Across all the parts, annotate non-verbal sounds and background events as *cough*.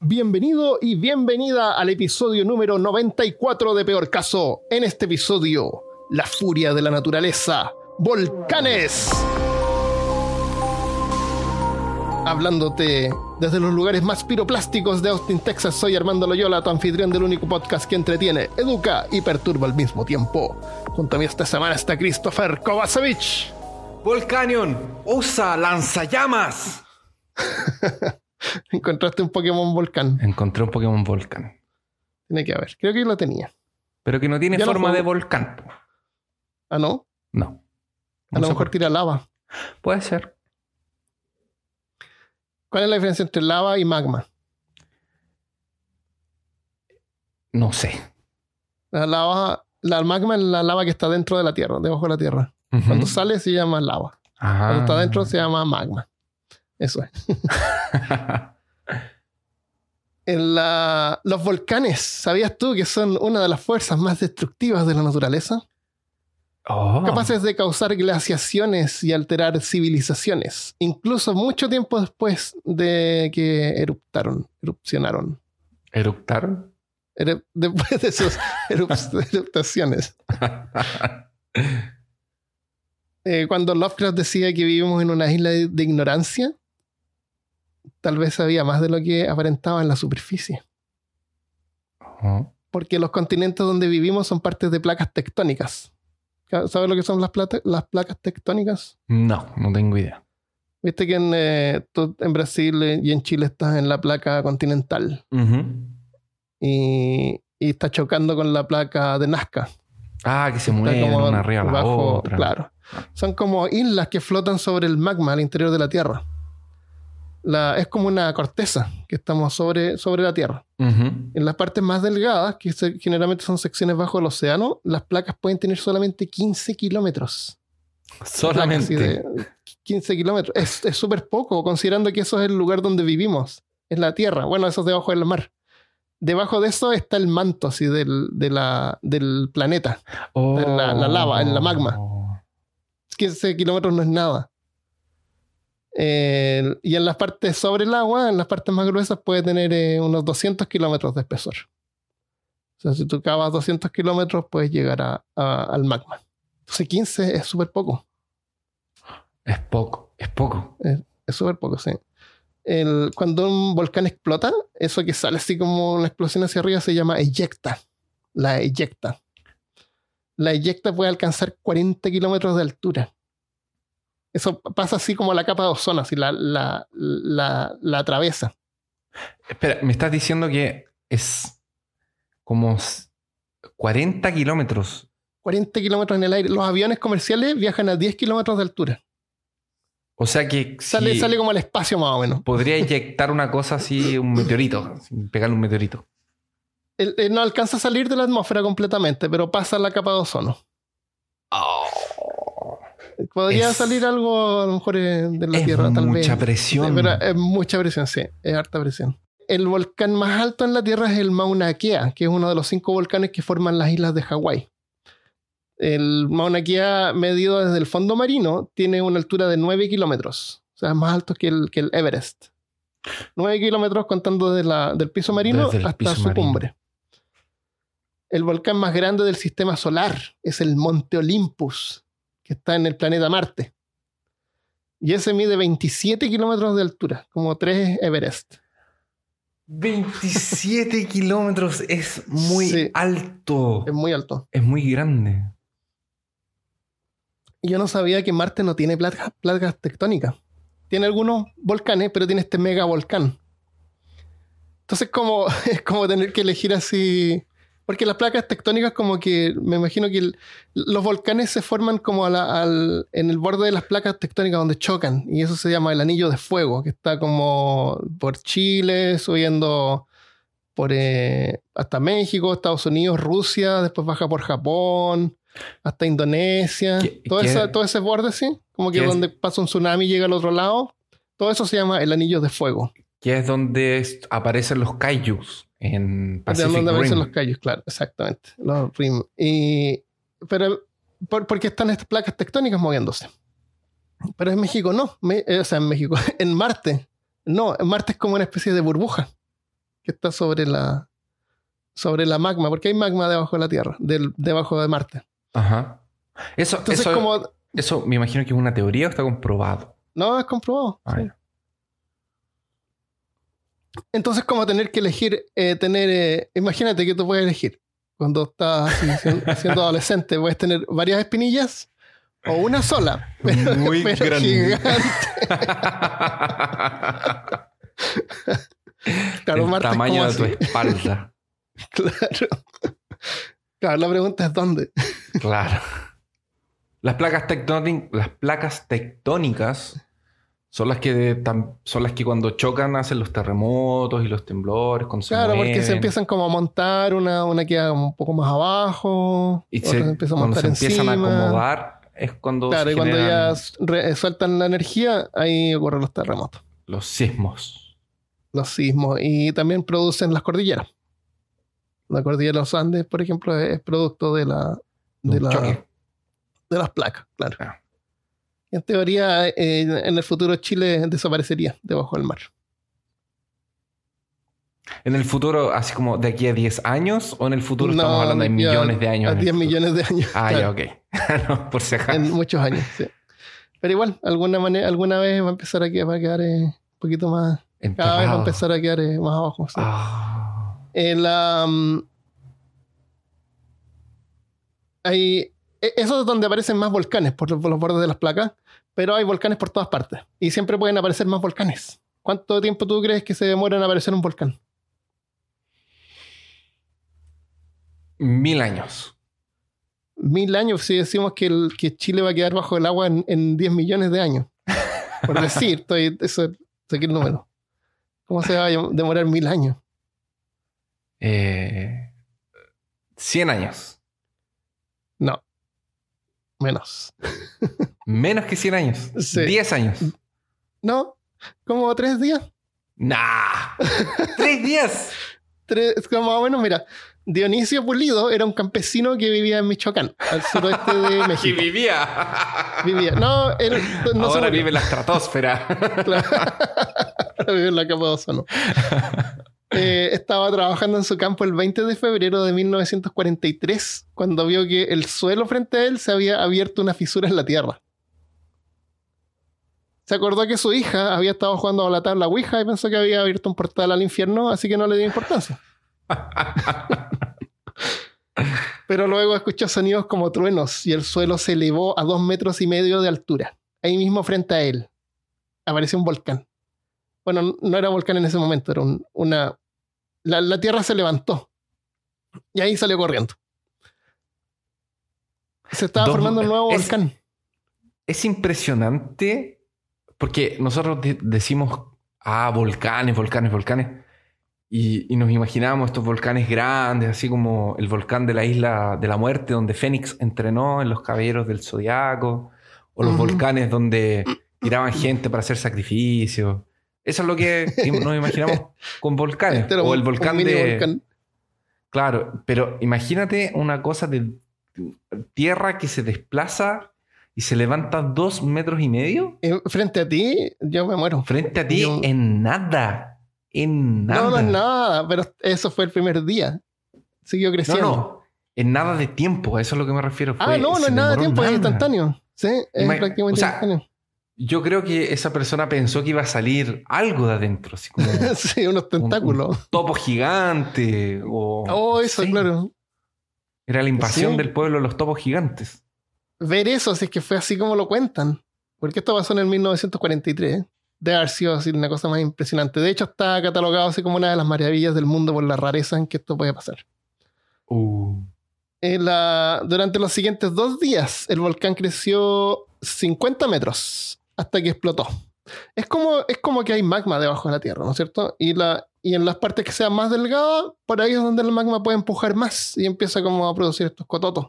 Bienvenido y bienvenida al episodio número 94 de Peor Caso. En este episodio, la furia de la naturaleza, volcanes. Hablándote desde los lugares más piroplásticos de Austin, Texas, soy Armando Loyola, tu anfitrión del único podcast que entretiene, educa y perturba al mismo tiempo. Junto a mí esta semana está Christopher Kovacevic. Volcanion, usa lanzallamas. *laughs* *laughs* Encontraste un Pokémon volcán. Encontré un Pokémon volcán. Tiene que haber. Creo que lo tenía. Pero que no tiene Ya forma de volcán. Ah, ¿no? No. A lo mejor tira lava. Puede ser. ¿Cuál es la diferencia entre lava y magma? No sé. La lava, la magma es la lava que está dentro de la tierra, debajo de la tierra. Cuando sale se llama lava. Ajá. Cuando está dentro se llama magma. Eso es. *laughs* En la- los volcanes, ¿sabías tú que son una de las fuerzas más destructivas de la naturaleza? Oh. Capaces de causar glaciaciones y alterar civilizaciones, incluso mucho tiempo después de que eruptaron, erupcionaron. ¿Eructaron? Eru- después de sus *laughs* erup- eruptaciones. *laughs* Eh, cuando Lovecraft decía que vivimos en una isla de, de ignorancia, tal vez sabía más de lo que aparentaba en la superficie. Porque los continentes donde vivimos son partes de placas tectónicas. ¿Sabes lo que son las, plata- las placas tectónicas? No, no tengo idea. Viste que en, eh, tú en Brasil eh, y en Chile estás en la placa continental y, y está chocando con la placa de Nazca. Ah, que se como una arriba a la bajo- otra. Claro. Son como islas que flotan sobre el magma al interior de la Tierra. La, es como una corteza que estamos sobre, sobre la Tierra. En las partes más delgadas, que se- generalmente son secciones bajo el océano, las placas pueden tener solamente 15 kilómetros. Solamente. Así de 15 kilómetros. Es súper poco, considerando que eso es el lugar donde vivimos. Es la Tierra. Bueno, eso es debajo del mar. Debajo de eso está el manto así del, de la- del planeta. Oh. la- la lava, en la magma. 15 kilómetros no es nada. Eh, y en las partes sobre el agua, en las partes más gruesas, puede tener eh, unos 200 kilómetros de espesor. O sea, si tú cavas 200 kilómetros, puedes llegar a- a- al magma. Entonces 15 es súper poco. Es poco, es poco. Es súper poco, sí. El- cuando un volcán explota, eso que sale así como una explosión hacia arriba se llama eyecta. La eyecta. La eyecta puede alcanzar 40 kilómetros de altura. Eso pasa así como la capa de ozono, así la, la, la, la atraviesa. Espera, me estás diciendo que es como s- 40 kilómetros. 40 kilómetros en el aire. Los aviones comerciales viajan a 10 kilómetros de altura. O sea que Sale, si sale como al espacio más o menos. podría inyectar una cosa así, un meteorito, pegarle un meteorito. Él- él no alcanza a salir de la atmósfera completamente, pero pasa la capa de ozono. Podría Es- salir algo a lo mejor eh, de la es Tierra, tal vez. mucha presión. Pero es mucha presión, sí. Es harta presión. El volcán más alto en la Tierra es el Mauna Kea, que es uno de los cinco volcanes que forman las islas de Hawái. El Mauna Kea, medido desde el fondo marino, tiene una altura de 9 kilómetros. O sea, es más alto que el, que el Everest. 9 kilómetros contando de la- del piso marino hasta piso su marino. cumbre. El volcán más grande del sistema solar es el Monte Olympus, que está en el planeta Marte. Y ese mide 27 kilómetros de altura, como 3 Everest. 27 *laughs* kilómetros es muy Sí. alto. Es muy alto. Es muy grande. Y yo no sabía que Marte no tiene placas, placas tectónicas. Tiene algunos volcanes, pero tiene este mega volcán. Entonces como, *laughs* es como tener que elegir así... Porque las placas tectónicas como que, me imagino que el- los volcanes se forman como a la- al- en el borde de las placas tectónicas donde chocan. Y eso se llama el anillo de fuego, que está como por Chile, subiendo por eh, hasta México, Estados Unidos, Rusia, después baja por Japón, hasta Indonesia. ¿Qué- todo, qué- esa- todo ese borde, sí. Como que es? donde pasa un tsunami y llega al otro lado. Todo eso se llama el anillo de fuego. Que es donde aparecen los kaijus en De Pacific donde aparecen los callos, claro, exactamente. Los rim. Y, pero, por, porque están estas placas tectónicas moviéndose. Pero en México no. Me- eh, o sea, en México, *laughs* en Marte. No, en Marte es como una especie de burbuja. que está sobre la, sobre la magma, porque hay magma debajo de la Tierra, del, debajo de Marte. Ajá. Eso, Entonces, eso, como. eso me imagino que es una teoría o está comprobado. No, es comprobado. Ah, sí. Entonces, como tener que elegir, eh, tener. eh, imagínate que tú puedes elegir. Cuando estás siendo, *laughs* siendo adolescente, puedes tener varias espinillas o una sola. *laughs* Pero, Muy pero grande. gigante. *laughs* Claro, El es tamaño como de tu espalda. Claro. Claro, la pregunta es dónde. Claro. Las placas, las placas tectónicas son las que son las que cuando chocan hacen los terremotos y los temblores. Cuando se Claro, porque se empiezan como a montar, una, una queda un poco más abajo, y se- empieza a cuando se empiezan encima. a acomodar es cuando Claro, se y cuando ya re- sueltan la energía, ahí ocurren los terremotos, los sismos. los sismos, y también producen las cordilleras. La cordillera de los Andes, por ejemplo, es producto de la, de la, de las placas, claro. Ah. En teoría, eh, en el futuro Chile desaparecería debajo del mar. En el futuro, así como de aquí a 10 años, o en el futuro No, estamos hablando de millones de años. A en el 10 futuro? millones de años. Ah, claro. ya, ok. *laughs* no, por si acaso. en muchos años, sí. Pero igual, alguna manera, alguna vez va a empezar a quedar, va a quedar eh, un poquito más, cada vez va a empezar a quedar eh, más abajo. sí. Ah. Eh, la, mm, hay, eso es donde aparecen más volcanes por los, por los bordes de las placas, pero hay volcanes por todas partes y siempre pueden aparecer más volcanes. ¿Cuánto tiempo tú crees que se demora en aparecer un volcán? Mil años. Mil años, si decimos que, el- que Chile va a quedar bajo el agua en, en 10 millones de años. Por decir, *laughs* estoy, eso, saqué el número. ¿Cómo se va a demorar mil años? Eh, 100 años. No. Menos. Menos que 100 años. Sí. 10 años. No, como tres días. ¡Nah! *laughs* ¡Tres días! Tres, como más o menos, mira, Dionisio Pulido era un campesino que vivía en Michoacán, al suroeste de ¡Que *laughs* México. vivía! Vivía. No, él no Ahora vive en la estratosfera. *laughs* Ahora vive en la capa de ozono. Eh, estaba trabajando en su campo el 20 de febrero de 1943, cuando vio que el suelo frente a él se había abierto una fisura en la tierra. Se acordó que su hija había estado jugando a la tabla Ouija y pensó que había abierto un portal al infierno, así que no le dio importancia. *laughs* Pero luego escuchó sonidos como truenos y el suelo se elevó a dos metros y medio de altura. Ahí mismo frente a él apareció un volcán. Bueno, no era volcán en ese momento, era un- una... La, la tierra se levantó y ahí salió corriendo. Se estaba formando un nuevo es- volcán. es impresionante porque nosotros de- decimos, ah, volcanes, volcanes, volcanes. Y, y nos imaginamos estos volcanes grandes, así como el volcán de la isla de la muerte, donde Fénix entrenó en los caballeros del zodiaco, o los volcanes donde tiraban gente para hacer sacrificios. Eso es lo que *laughs* nos imaginamos con volcanes. Este o el volcán de. volcán. Claro, pero imagínate una cosa de tierra que se desplaza y se levanta dos metros y medio Eh, frente a ti, yo me muero. frente a ti Yo- en nada. En nada. No, no es nada, pero eso fue el primer día. Siguió No, creciendo. no. En nada de tiempo, a eso es a lo que me refiero. ah, Fue- no, no se es nada de tiempo, es instantáneo. Sí, es Ima- prácticamente o sea, instantáneo. Yo creo que esa persona pensó que iba a salir algo de adentro, así como un, *laughs* sí, unos tentáculos. topo gigante. O, oh, eso, sí. claro. Era la invasión Sí. del pueblo de los topos gigantes. Ver eso, si es que fue así como lo cuentan. Porque esto pasó en el 1943. Debe haber sido así una cosa más impresionante. De hecho, está catalogado así como una de las maravillas del mundo por la rareza en que esto puede pasar. Uh. La- durante los siguientes dos días, el volcán creció 50 metros hasta que explotó. Es como, es como que hay magma debajo de la Tierra, ¿no es cierto? Y, la, y en las partes que sean más delgadas, por ahí es donde el magma puede empujar más y empieza como a producir estos cototos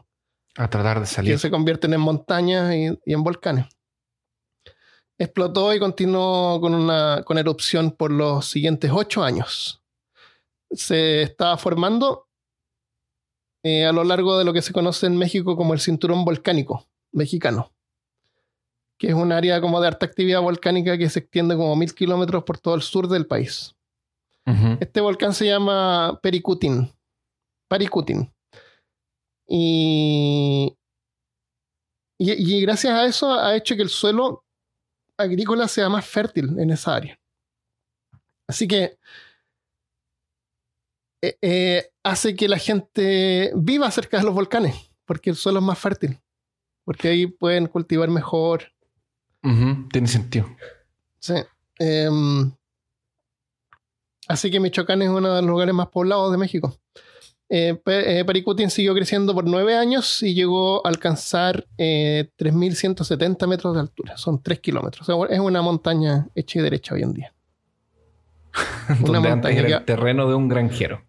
A tratar de que salir. se convierten en montañas y, y en volcanes. Explotó y continuó con una con erupción por los siguientes ocho años. Se estaba formando eh, a lo largo de lo que se conoce en México como el cinturón volcánico mexicano, que es un área como de alta actividad volcánica que se extiende como mil kilómetros por todo el sur del país. Este volcán se llama Pericutin. Paricutin. Y, y, y gracias a eso ha hecho que el suelo agrícola sea más fértil en esa área. Así que eh, eh, hace que la gente viva cerca de los volcanes, porque el suelo es más fértil, porque ahí pueden cultivar mejor. Tiene sentido. Sí. Em, así que Michoacán es uno de los lugares más poblados de México. Eh, Pe- eh, siguió creciendo por nueve años y llegó a alcanzar eh, 3.170 metros de altura. Son 3 kilómetros. O sea, es una montaña hecha y derecha hoy en día. *laughs* Una Donde montaña era el terreno de un granjero.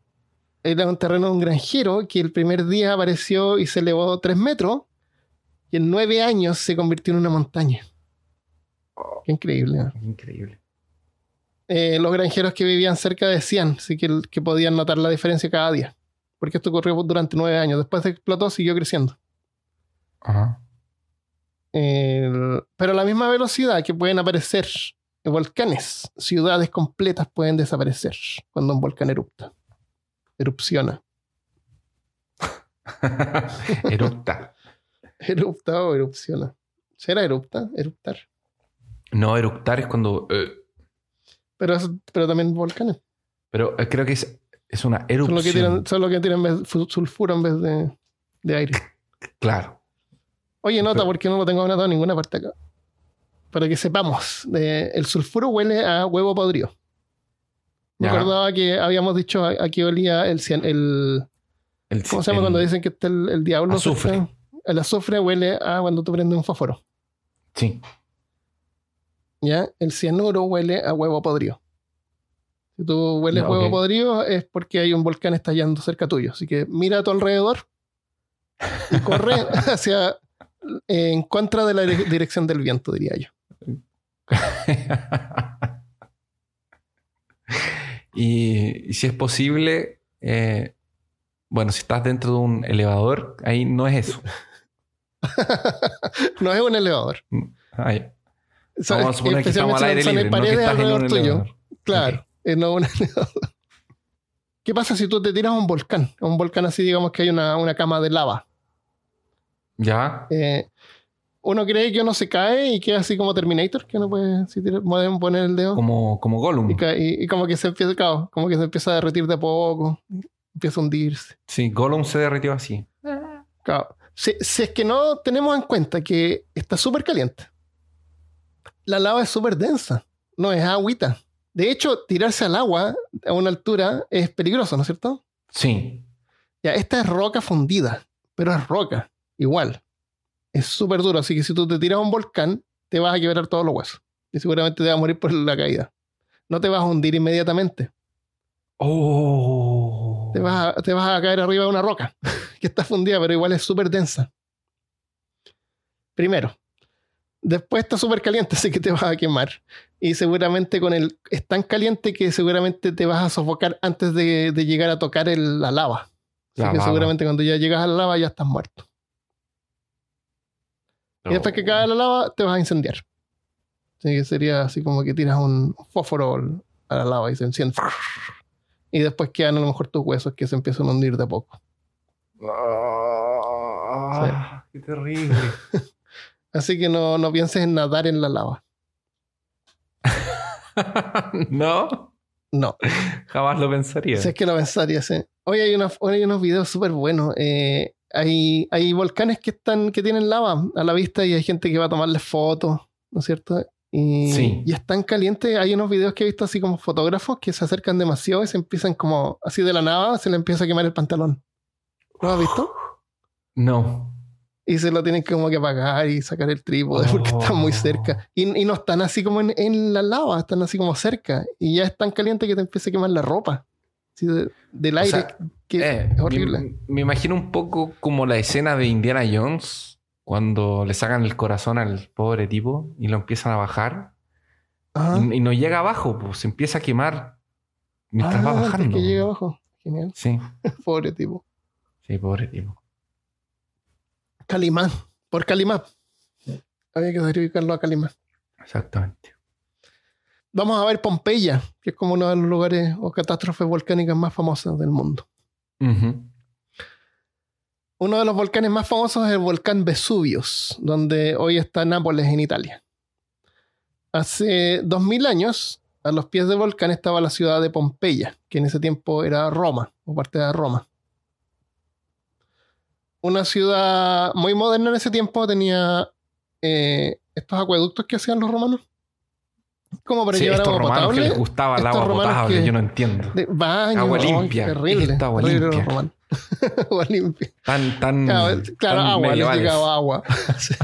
Era un terreno de un granjero que el primer día apareció y se elevó 3 metros y en nueve años se convirtió en una montaña. Qué increíble. ¿no? Increíble. eh, los granjeros que vivían cerca decían sí, que, que podían notar la diferencia cada día. Porque esto ocurrió durante nueve años. Después de explotó, siguió creciendo. Ajá. El- pero a la misma velocidad que pueden aparecer volcanes, ciudades completas pueden desaparecer cuando un volcán erupta. Erupciona. *laughs* Erupta. *laughs* Erupta o erupciona. ¿Será erupta? Eruptar. No, eructar es cuando. eh, Pero, es- pero también volcanes. pero eh, creo que es, es una Son erupción. los que tiran, son los que tiran vez- fu- sulfuro en vez de, de aire. *laughs* Claro. Oye, nota, Pero- porque no lo tengo anotado en ninguna parte acá. Para que sepamos, el sulfuro huele a huevo podrido. Me Ya. acordaba que habíamos dicho a, a qué olía el, el El- ¿Cómo se llama el- cuando dicen que está el, el diablo? Azufre. cerca? El azufre huele a cuando tú prendes un fósforo. Sí. ¿Ya? El cianuro huele a huevo podrido. Si tú hueles huevo podrido es porque hay un volcán estallando cerca tuyo. Así que mira a tu alrededor y corre *laughs* hacia eh, en contra de la dire- dirección del viento, diría yo. *laughs* y, y si es posible, eh, bueno, si estás dentro de un elevador, ahí no es eso. *laughs* no es un elevador. Ahí. Vamos a suponer que estamos al aire libre, no que estás en alrededor un tuyo. elevador. Claro, Ok. es no un *laughs* elevador. ¿Qué pasa si tú te tiras a un volcán? A un volcán así, digamos que hay una, una cama de lava. ¿Ya? Eh, uno cree que uno se cae y queda así como Terminator, que uno puede si tira- pueden poner el dedo Como, como Gollum. y, ca- y- y como que se empieza, claro, como que se empieza a derretir de a poco, empieza a hundirse. Sí, Gollum se derritió así. Claro. Si, si es que no tenemos en cuenta que está súper caliente, la lava es súper densa, no es agüita. De hecho, tirarse al agua a una altura es peligroso, ¿no es cierto? Sí. Ya, esta es roca fundida, pero es roca, igual. Es súper duro, así que si tú te tiras a un volcán, te vas a quebrar todos los huesos. Y seguramente te vas a morir por la caída. No te vas a hundir inmediatamente. Oh. Te vas a, te vas a caer arriba de una roca *laughs* que está fundida, pero igual es súper densa. Primero. Después está súper caliente, *laughs* así que te vas a quemar. Y seguramente con el... Es tan caliente que seguramente te vas a sofocar antes de, de llegar a tocar el- la lava. Así La que lava. seguramente cuando ya llegas a la lava ya estás muerto. Y después que cae la lava, te vas a incendiar. Así que sería así como que tiras un fósforo a la lava y se enciende. Y después quedan a lo mejor tus huesos que se empiezan a hundir de a poco. Ah, Qué terrible. *laughs* Así que no, no pienses en nadar en la lava. *laughs* no, No. jamás lo pensaría. Si es que lo pensaría, sí. Hoy hay, una- hoy hay unos videos súper buenos. Eh, hay, hay volcanes que están, que tienen lava a la vista y hay gente que va a tomarles fotos, ¿no es cierto? Y, Sí. y es tan caliente. Hay unos videos que he visto así como fotógrafos que se acercan demasiado y se empiezan como así de la nada, se le empieza a quemar el pantalón. ¿Lo has visto? No. Y se lo tienen como que apagar y sacar el trípode *laughs* porque están muy cerca. Y, y no están así como en, en la lava, están así como cerca. Y ya es tan caliente que te empieza a quemar la ropa. De- del O aire. sea, que Eh, es horrible. Me, me imagino un poco como la escena de Indiana Jones cuando le sacan el corazón al pobre tipo y lo empiezan a bajar y, y no llega abajo, pues se empieza a quemar mientras va Ah, antes bajando. que llegue abajo. Genial. Sí, *laughs* Pobre tipo. sí, pobre tipo. Calimán. Por Calimán. Había que sacrificarlo a Calimán. Exactamente. vamos a ver Pompeya, que es como uno de los lugares o catástrofes volcánicas más famosas del mundo. Uno de los volcanes más famosos es el volcán Vesuvius, donde hoy está Nápoles en Italia. Hace 2000 años, a los pies del volcán estaba la ciudad de Pompeya, que en ese tiempo era Roma, o parte de Roma. Una ciudad muy moderna en ese tiempo tenía eh, estos acueductos que hacían los romanos. Como para Sí, llevar estos agua romanos potable. que les gustaba el agua potable, que- yo no entiendo. de baño, Agua ay, limpia. terrible. ¿Qué es esta agua terrible limpia? *laughs* agua. Tan, tan. Claro, claro, tan agua, les llegaba agua. *laughs* *laughs* Sí.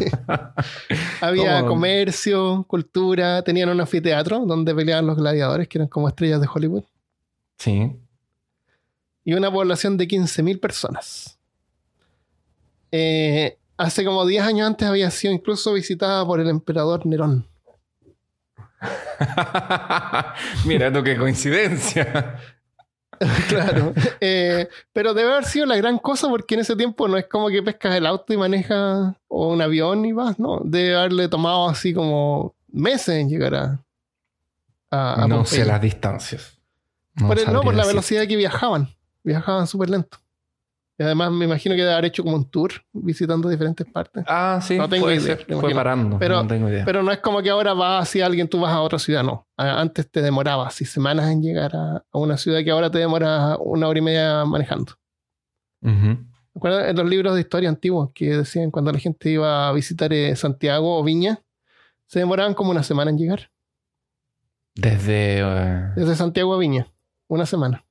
Había ¿Cómo? comercio, cultura, tenían un anfiteatro donde peleaban los gladiadores, que eran como estrellas de Hollywood, Sí. y una población de 15.000 personas. Eh, hace como 10 años antes había sido incluso visitada por el emperador Nerón. *laughs* Mira tú qué coincidencia. *laughs* claro. Eh, pero debe haber sido la gran cosa porque en ese tiempo no es como que pescas el auto y manejas o un avión y vas, no. Debe haberle tomado así como meses en llegar a, a, a no Pompeya. sé las distancias. por, el- no, por la decir. velocidad que viajaban. Viajaban súper lento. Y además me imagino que debe haber hecho como un tour visitando diferentes partes. Ah, sí, No tengo puede idea, ser. Fue parando. Pero- no tengo idea. Pero no es como que ahora vas hacia alguien, tú vas a otra ciudad, no. Antes te demoraba así semanas en llegar a, a una ciudad que ahora te demora una hora y media manejando. Ujú. ¿Recuerdan en los libros de historia antiguos que decían cuando la gente iba a visitar eh, Santiago o Viña? Se demoraban como una semana en llegar. Desde eh, Desde Santiago a Viña. Una semana.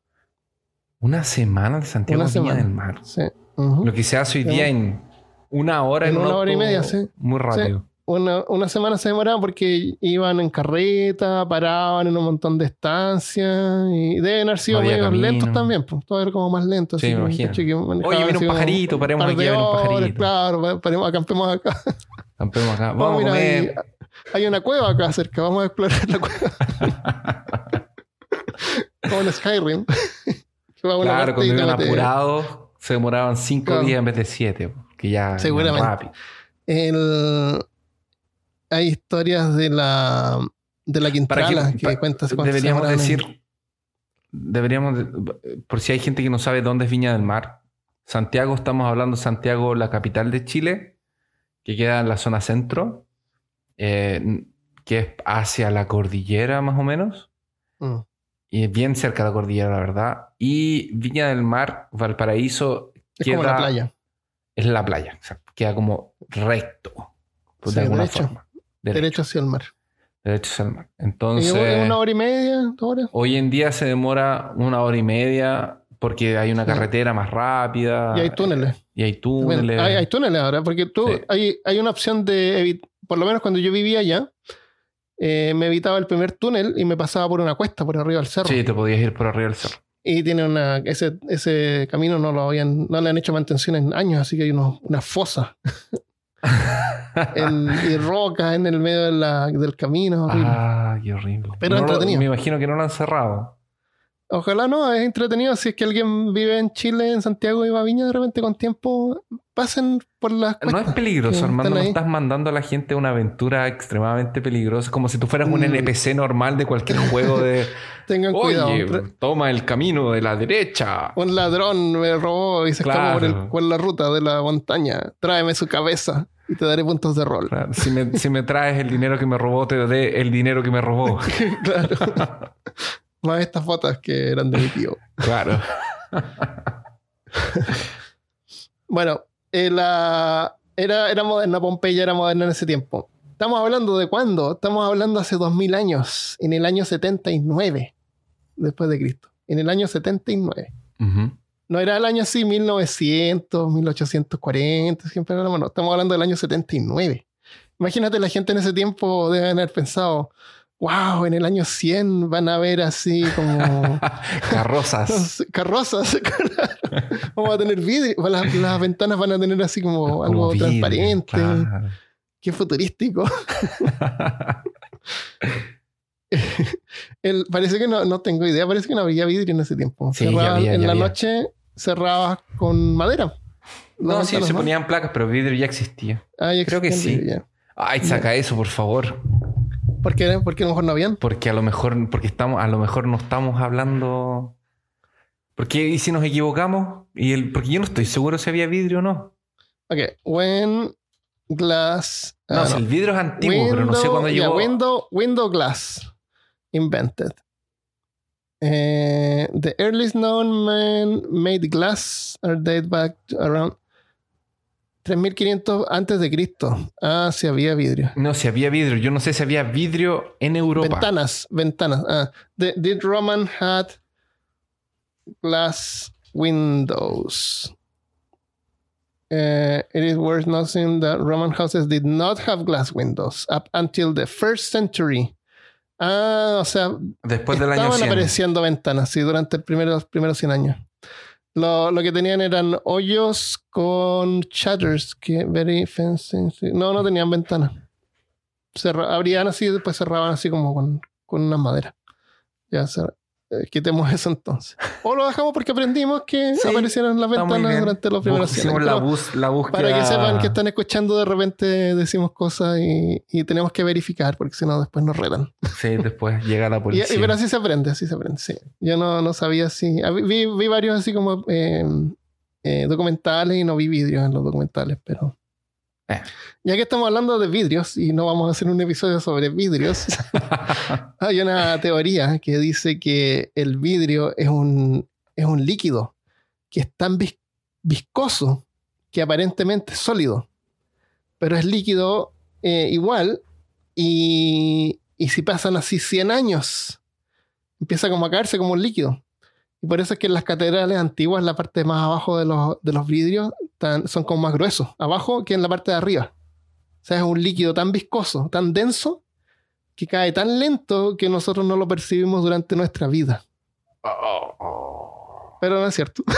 Una semana de Santiago Una Viña semana. del Mar. Sí. Lo que se hace hoy día en una hora En en, un una hora y media, sí. Muy rápido. Una, una semana se demoraban porque iban en carreta, paraban en un montón de estancias y deben haber sido No medio lentos también. Pues, todo era como más lento. Sí, así me que, imagino. que Oye, viene un pajarito, paremos par aquí ver un pajarito. Claro, pa- paremos, acampemos acá. Campemos acá. *laughs* Vamos a hay, comer. hay una cueva acá cerca, vamos a explorar la cueva. *laughs* como en Skyrim. *laughs* *laughs* Que Claro, cuando iban apurados, se demoraban cinco Claro. días en vez de siete. Que ya Seguramente. rápido. El- Hay historias de la de la Quintrala que, pa- cuentas deberíamos demoraban en- decir, deberíamos, de- por si hay gente que no sabe dónde es Viña del Mar. Santiago, estamos hablando de Santiago, la capital de Chile, que queda en la zona centro, eh, que es hacia la cordillera más o menos, Mm. Es bien cerca de la cordillera, la verdad. Y Viña del Mar, Valparaíso, Es como la queda- playa. es la playa, exacto. queda como recto, pues, Sí, de alguna derecho. forma. Derecho, Derecho hacia el mar. derecho hacia el mar. Entonces, una hora y media, dos horas. hoy en día se demora una hora y media porque hay una Sí. carretera más rápida. Y hay túneles. Y hay túneles. Hay, hay túneles ahora, porque tú, Sí. hay, hay una opción de, por lo menos cuando yo vivía allá, eh, me evitaba el primer túnel y me pasaba por una cuesta por arriba del cerro. Sí, te podías ir por arriba del cerro. Y tiene una, ese, ese camino no lo habían, no le han hecho mantención en años, así que hay unos, una fosa *laughs* en- y rocas en el medio de la- del camino. horrible. ah, qué horrible. Pero No lo- entretenido. me imagino que no lo han cerrado. Ojalá no, es entretenido. Si es que alguien vive en Chile, en Santiago y va a Viña de repente con tiempo, pasen por las No es peligroso, Armando. No estás mandando a la gente a una aventura extremadamente peligrosa. Como si tú fueras un Mm. NPC normal de cualquier *laughs* juego de. Tengan cuidado. Oye, Tra- toma el camino de la derecha. Un ladrón me robó y se escapó por, el- Claro. por la ruta de la montaña. Tráeme su cabeza y te daré puntos de rol. Claro, Si me, si me traes el dinero que me robó, te daré el dinero que me robó. *laughs* claro. *laughs* Más estas fotos que eran de mi tío. *laughs* Claro. Bueno, eh, la- era, era moderna, Pompeya era moderna en ese tiempo. Estamos hablando de cuándo? Estamos hablando hace 2000 años, en el año 79 después de Cristo. En el año 79. Ujú. No era el año así 1900, 1840, siempre hablamos, no, estamos hablando del año 79. Imagínate, la gente en ese tiempo debe haber pensado, wow, en el año 100 van a ver así como *laughs* Carrozas. *laughs* carrozas, *laughs* vamos a tener vidrio, las, las ventanas van a tener así como, Como algo vidrio, transparente, claro. qué futurístico. El- parece que no, no tengo idea, parece que no había vidrio en ese tiempo. Sí, había, en la había. noche cerrabas con madera. No, sí, se ponían placas, pero vidrio ya existía. Ah, ya Creo que sí. Ay, saca eso, por favor. ¿Por qué? ¿Por qué a lo mejor no habían? Porque a lo mejor, porque estamos, a lo mejor no estamos hablando. Porque y si nos equivocamos, y el, porque yo no estoy seguro si había vidrio o no. Ok, when glass. No, ah, si el vidrio es antiguo, pero no sé cuándo yeah, llegó. window, window glass invented. Eh, the earliest known man made glass are date back to around 3500 antes de Cristo. Ah, sí había vidrio. No, si había vidrio. Yo no sé si había vidrio en Europa. Ventanas, ventanas. Ah, the, did Roman had glass windows? Uh, it is worth noting that Roman houses did not have glass windows up until the first century. Ah, o sea, Después del año estaban 100. apareciendo ventanas, sí, durante el primero, los primeros 100 años. Lo, lo que tenían eran hoyos con shutters, que very fancy. No, no tenían ventanas. Cerra- abrían así y después cerraban así como con, con una madera. Ya, cer- eh, quitemos eso entonces. O lo dejamos porque aprendimos que Sí, aparecieron las ventanas durante los primeros 100 Hicimos la, bus, la búsqueda. Para que sepan que están escuchando, de repente decimos cosas y, y tenemos que verificar porque si no después nos retan. Sí, después llega la *laughs* policía. y- pero así se aprende, así se aprende, sí. Yo no, no sabía si... ah, Vi, vi varios así como eh, eh, documentales y no vi vídeos en los documentales, pero... Eh. Ya que estamos hablando de vidrios y no vamos a hacer un episodio sobre vidrios, *laughs* hay una teoría que dice que el vidrio es un, es un líquido que es tan vis- viscoso que aparentemente es sólido, pero es líquido eh, igual y, y si pasan así 100 años, empieza como a caerse como un líquido. Y por eso es que en las catedrales antiguas, la parte más abajo de los, de los vidrios son como más gruesos, abajo que en la parte de arriba. O sea, es un líquido tan viscoso, tan denso, que cae tan lento que nosotros no lo percibimos durante nuestra vida. Oh, oh. Pero no es cierto. *laughs*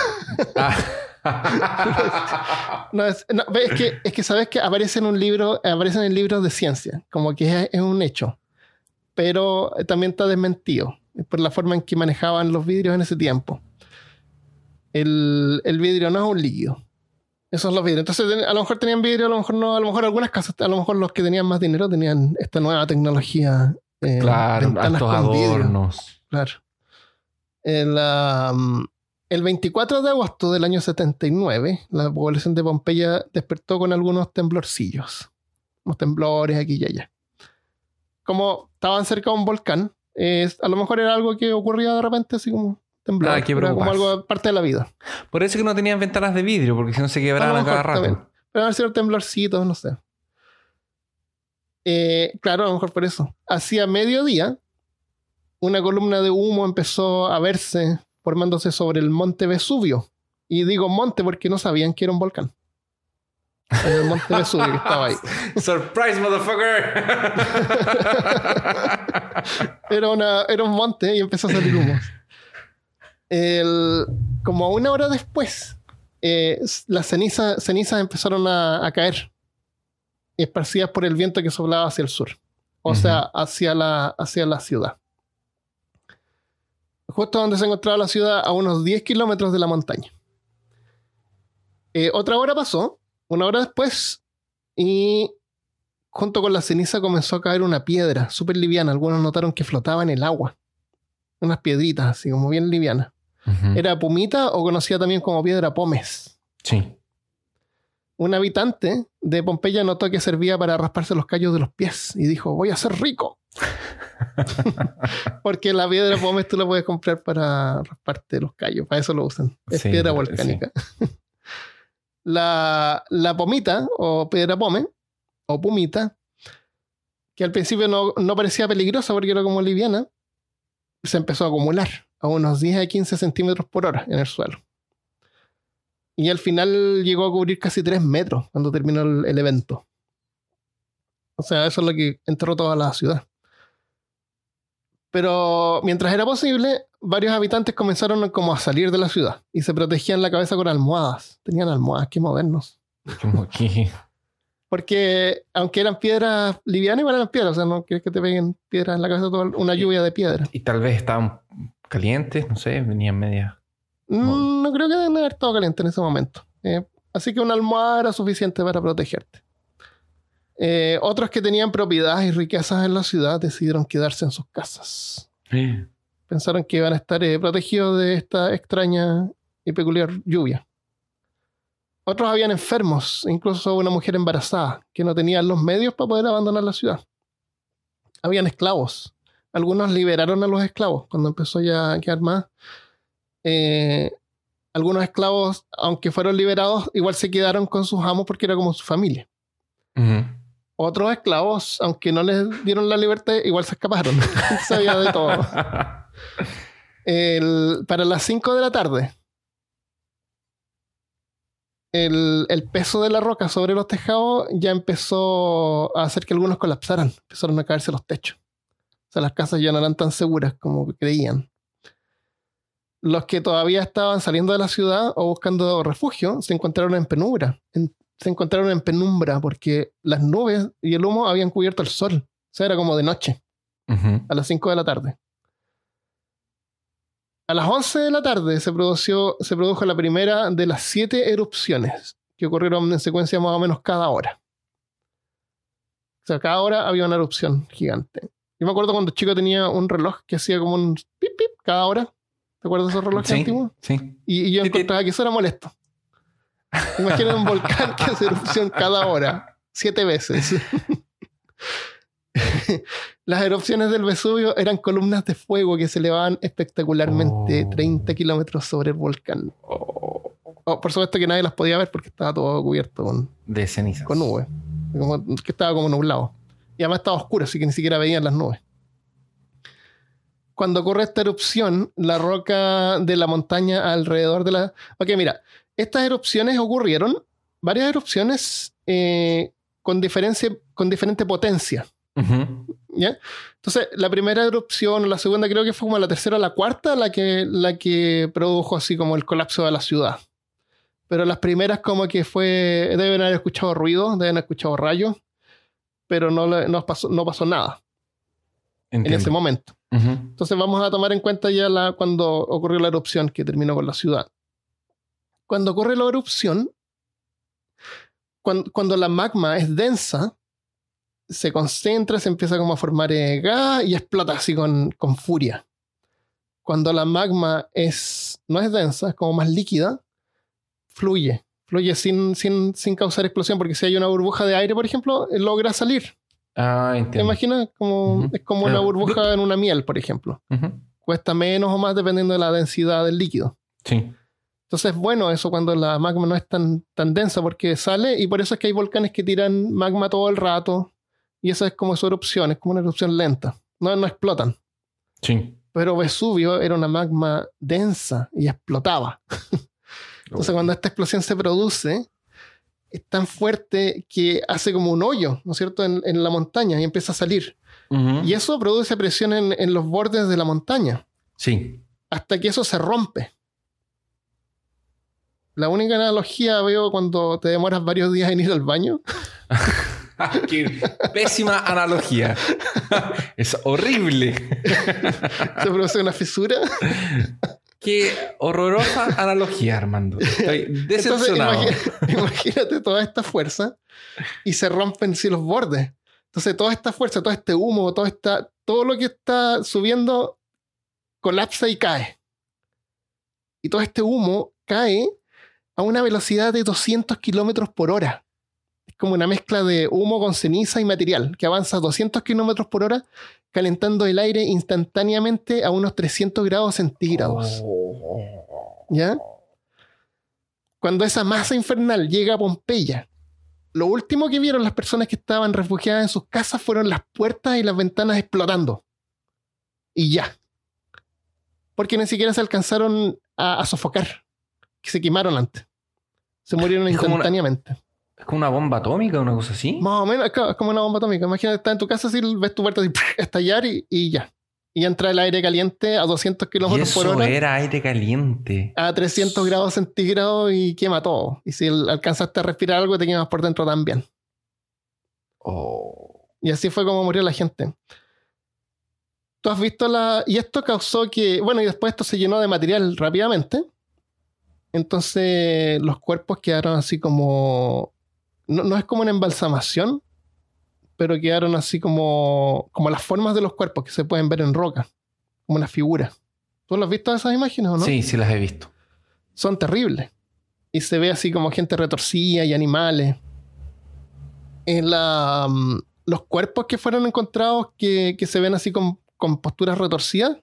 Ah. *laughs* No, es, no, ve, es que, es que sabes que aparece en un libro, aparece en libros de ciencia, como que es, es un hecho. Pero también está desmentido por la forma en que manejaban los vidrios en ese tiempo. El, el vidrio no es un líquido. Esos son los vidrios. Entonces, a lo mejor tenían vidrio, a lo mejor no, a lo mejor algunas casas, a lo mejor los que tenían más dinero tenían esta nueva tecnología. eh, claro, ventanas con vidrio. adornos. Claro. El, am, el 24 de agosto del año 79, la población de Pompeya despertó con algunos temblorcillos. Unos temblores aquí y allá. Como estaban cerca de un volcán, es- a lo mejor era algo que ocurría de repente, así como temblor. Ah, qué era como algo parte de la vida. Por eso que no tenían ventanas de vidrio, porque si no se quebraban lo a, cada rato. también. Pero a ver si eran temblorcitos, no sé. Eh, claro, a lo mejor por eso. Hacia mediodía, una columna de humo empezó a verse formándose sobre el monte Vesubio. Y digo monte porque no sabían que era un volcán. Era el monte Vesubio que estaba ahí. *laughs* Surprise, motherfucker. *laughs* Era, una, era un monte y empezó a salir humo. El- como una hora después, eh, las cenizas, cenizas empezaron a, a caer, esparcidas por el viento que soplaba hacia el sur, o sea, hacia la, hacia la ciudad. Justo donde se encontraba la ciudad, a unos 10 kilómetros de la montaña. Eh, otra hora pasó, una hora después, y junto con la ceniza comenzó a caer una piedra súper liviana. Algunos notaron que flotaba en el agua. Unas piedritas así como bien livianas. Era pumita o conocida también como piedra pómez. Sí. Un habitante de Pompeya notó que servía para rasparse los callos de los pies y dijo, voy a ser rico. *laughs* Porque la piedra pómez tú la puedes comprar para rasparte los callos, para eso lo usan. Es Sí, piedra sí. volcánica. *laughs* la, la pomita o piedra pome o pumita, que al principio no, no parecía peligrosa porque era como liviana, se empezó a acumular a unos 10 a 15 centímetros por hora en el suelo. Y al final llegó a cubrir casi 3 metros cuando terminó el, el evento. O sea, eso es lo que enterró toda la ciudad. Pero mientras era posible, varios habitantes comenzaron como a salir de la ciudad y se protegían la cabeza con almohadas. Tenían almohadas, qué modernos. Como que. Porque aunque eran piedras livianas, igual eran piedras. O sea, no quieres que te peguen piedras en la cabeza, toda una lluvia de piedras. Y tal vez estaban calientes, no sé, venían media. Mm, No creo que deben haber estado calientes en ese momento. Eh, así que una almohada era suficiente para protegerte. Eh, otros que tenían propiedades y riquezas en la ciudad decidieron quedarse en sus casas. Pensaron que iban a estar eh, protegidos de esta extraña y peculiar lluvia. Otros habían enfermos, incluso una mujer embarazada, que no tenía los medios para poder abandonar la ciudad. Habían esclavos. Algunos liberaron a los esclavos cuando empezó ya a quedar más. Eh, algunos esclavos, aunque fueron liberados, igual se quedaron con sus amos porque era como su familia. Otros esclavos, aunque no les dieron la libertad, igual se escaparon. *laughs* *laughs* Sabía de todo. para las 5 de la tarde, el, peso de la roca sobre los tejados ya empezó a hacer que algunos colapsaran. Empezaron a caerse los techos. O sea, las casas ya no eran tan seguras como creían. Los que todavía estaban saliendo de la ciudad o buscando refugio se encontraron en penumbra. se encontraron en penumbra porque las nubes y el humo habían cubierto el sol. O sea, era como de noche. A las 5 de la tarde. A las 11 de la tarde se, produjo, se produjo la primera de las siete erupciones que ocurrieron en secuencia más o menos cada hora. O sea, cada hora había una erupción gigante. Yo me acuerdo cuando chico tenía un reloj que hacía como un pip pip cada hora. ¿Te acuerdas de esos relojes antiguos? Sí. Y, yo encontraba que eso era molesto. Imagina un volcán que hace erupción cada hora, siete veces. *laughs* Las erupciones del Vesubio eran columnas de fuego que se elevaban espectacularmente 30 kilómetros sobre el volcán. Oh, por supuesto que nadie las podía ver porque estaba todo cubierto con, de cenizas. Con nubes. que estaba como nublado. Y además estaba oscuro, así que ni siquiera veían las nubes. Cuando ocurre esta erupción, la roca de la montaña alrededor de la. Ok, mira, estas erupciones ocurrieron, varias erupciones eh, con, diferencia, con diferente potencia. ¿Ya? Entonces, la primera erupción, la segunda creo que fue como la tercera o la cuarta, la que, la que produjo así como el colapso de la ciudad. Pero las primeras como que fue, deben haber escuchado ruido, deben haber escuchado rayos, pero no, no, pasó, no pasó nada en ese momento. Entonces vamos a tomar en cuenta ya la, cuando ocurrió la erupción que terminó con la ciudad. Cuando ocurre la erupción, cuando, cuando la magma es densa, se concentra, se empieza como a formar eh, gas y explota así con, con, furia. Cuando la magma es, no es densa, es como más líquida, fluye. Fluye sin, sin, sin causar explosión, porque si hay una burbuja de aire, por ejemplo, eh, logra salir. Ah, entiendo. ¿Te imaginas? Como, Es como una burbuja en una miel, por ejemplo. Cuesta menos o más dependiendo de la densidad del líquido. Sí. Entonces, bueno, eso cuando la magma no es tan, tan densa porque sale y por eso es que hay volcanes que tiran magma todo el rato y esa es como su erupción, es como una erupción lenta. No, no explotan. Sí. Pero Vesubio era una magma densa y explotaba. *laughs* Entonces, cuando esta explosión se produce, es tan fuerte que hace como un hoyo, ¿no es cierto?, en, la montaña y empieza a salir. Y eso produce presión en, en, los bordes de la montaña. Sí. Hasta que eso se rompe. La única analogía veo cuando te demoras varios días en ir al baño. *laughs* Qué pésima analogía. *laughs* es horrible. *laughs* ¿Se produce una fisura? Qué horrorosa analogía, Armando. Estoy *laughs* decepcionado. *laughs* imagínate, toda esta fuerza y se rompen sí los bordes. Entonces, toda esta fuerza, todo este humo, todo, esta, todo lo que está subiendo colapsa y cae. Y todo este humo cae a una velocidad de 200 kilómetros por hora como una mezcla de humo con ceniza y material que avanza a 200 kilómetros por hora, calentando el aire instantáneamente a unos 300 grados centígrados. ¿Ya? Cuando esa masa infernal llega a Pompeya, lo último que vieron las personas que estaban refugiadas en sus casas fueron las puertas y las ventanas explotando. Y ya. Porque ni siquiera se alcanzaron a, sofocar, que se quemaron antes. Se murieron instantáneamente. ¿Es como una bomba atómica o una cosa así? Más o menos, es como una bomba atómica. Imagínate, estás en tu casa, así ves tu puerta estallar y, ya. Y entra el aire caliente a 200 kilómetros por hora. era aire caliente. A 300 grados centígrados y quema todo. Y si alcanzaste a respirar algo, te quemas por dentro también. Oh. Y así fue como murió la gente. Tú has visto la. Y esto causó que. Bueno, y después esto se llenó de material rápidamente. Entonces los cuerpos quedaron así como no, es como una embalsamación, pero quedaron así como, como las formas de los cuerpos que se pueden ver en roca, como una figura. ¿Tú lo has visto esas imágenes o no? Sí, sí las he visto. Son terribles. Y se ve así como gente retorcida y animales. En la, mm, los cuerpos que fueron encontrados que, que se ven así con, con posturas retorcidas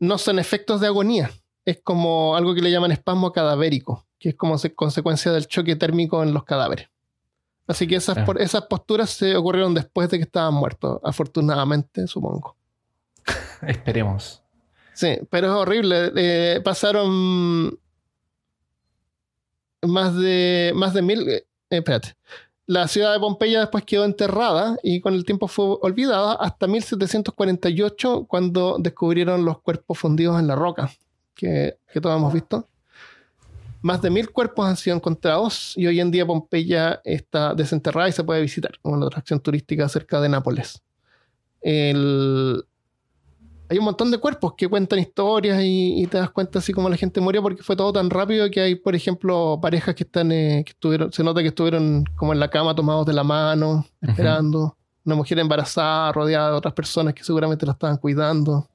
no son efectos de agonía. Es como algo que le llaman espasmo cadavérico, que es como se- consecuencia del choque térmico en los cadáveres. Así que esas, Ah. por- esas posturas se ocurrieron después de que estaban muertos, afortunadamente, supongo. *laughs* Esperemos. Sí, pero es horrible. Eh, pasaron más de, más de mil. eh, espérate. La ciudad de Pompeya después quedó enterrada y con el tiempo fue olvidada hasta 1748 cuando descubrieron los cuerpos fundidos en la roca, que, que todos hemos visto. Más de mil cuerpos han sido encontrados y hoy en día Pompeya está desenterrada y se puede visitar como una atracción turística cerca de Nápoles. El, hay un montón de cuerpos que cuentan historias y, y te das cuenta así como la gente murió porque fue todo tan rápido que hay, por ejemplo, parejas que están, eh, que estuvieron, se nota que estuvieron como en la cama tomados de la mano, esperando. Una mujer embarazada, rodeada de otras personas que seguramente la estaban cuidando.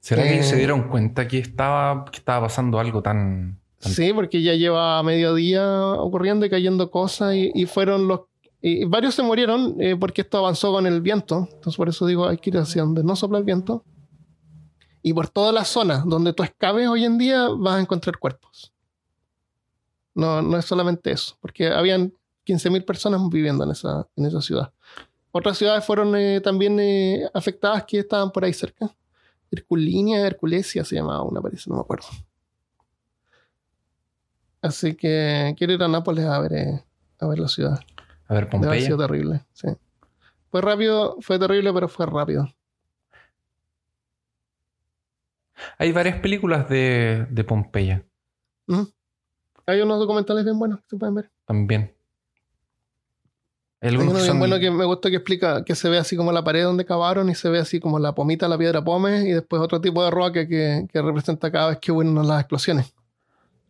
¿Será que Eh. ellos se dieron cuenta que estaba, que estaba pasando algo tan... tan- Sí, porque ya lleva mediodía ocurriendo y cayendo cosas y, y fueron los... Y varios se murieron eh, porque esto avanzó con el viento. Entonces por eso digo, hay que ir hacia donde no sopla el viento. Y por toda la zona donde tú excaves hoy en día vas a encontrar cuerpos. No, no es solamente eso, porque habían 15.000 personas viviendo en esa, en esa ciudad. Otras ciudades fueron eh, también eh, afectadas que estaban por ahí cerca. Herculinia, Herculesia se llamaba una, parece, no me acuerdo. Así que quiero ir a Nápoles a ver, eh, a ver la ciudad. A ver, Debe haber Pompeya. sido terrible, sí. Fue rápido, fue terrible, pero fue rápido. Hay varias películas de, de Pompeya Ujú. Hay unos documentales bien buenos que se pueden ver. también. Hay uno bien son... bueno que me gusta que explica que se ve así como la pared donde cavaron y se ve así como la pomita la piedra pome y después otro tipo de roca que, que representa cada vez que hubo una las explosiones.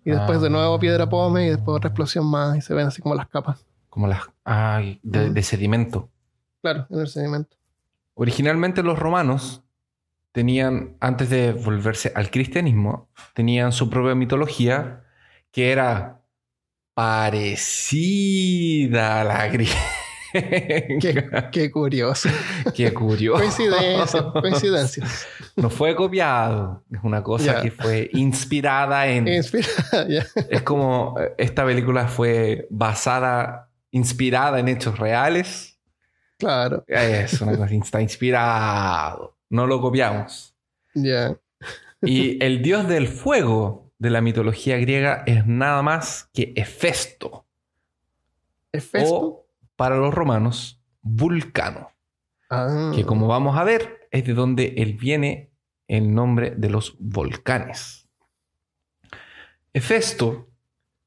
Y después Ah. de nuevo piedra pome y después otra explosión más y se ven así como las capas. Como las... Ay, de, de sedimento. Claro, en el sedimento. Originalmente los romanos tenían, antes de volverse al cristianismo, tenían su propia mitología que era parecida a la griega. Qué, qué curioso. Qué curioso. Coincidencia, coincidencia. No fue copiado. Es una cosa que fue inspirada en... Es como eh, esta película fue basada, inspirada en hechos reales. Claro, Es una cosa, está inspirado. No lo copiamos. ya. Y el dios del fuego de la mitología griega es nada más que Hefesto. Hefesto. O, para los romanos, Vulcano. Ah. Que como vamos a ver, es de donde él viene el nombre de los volcanes. Hefesto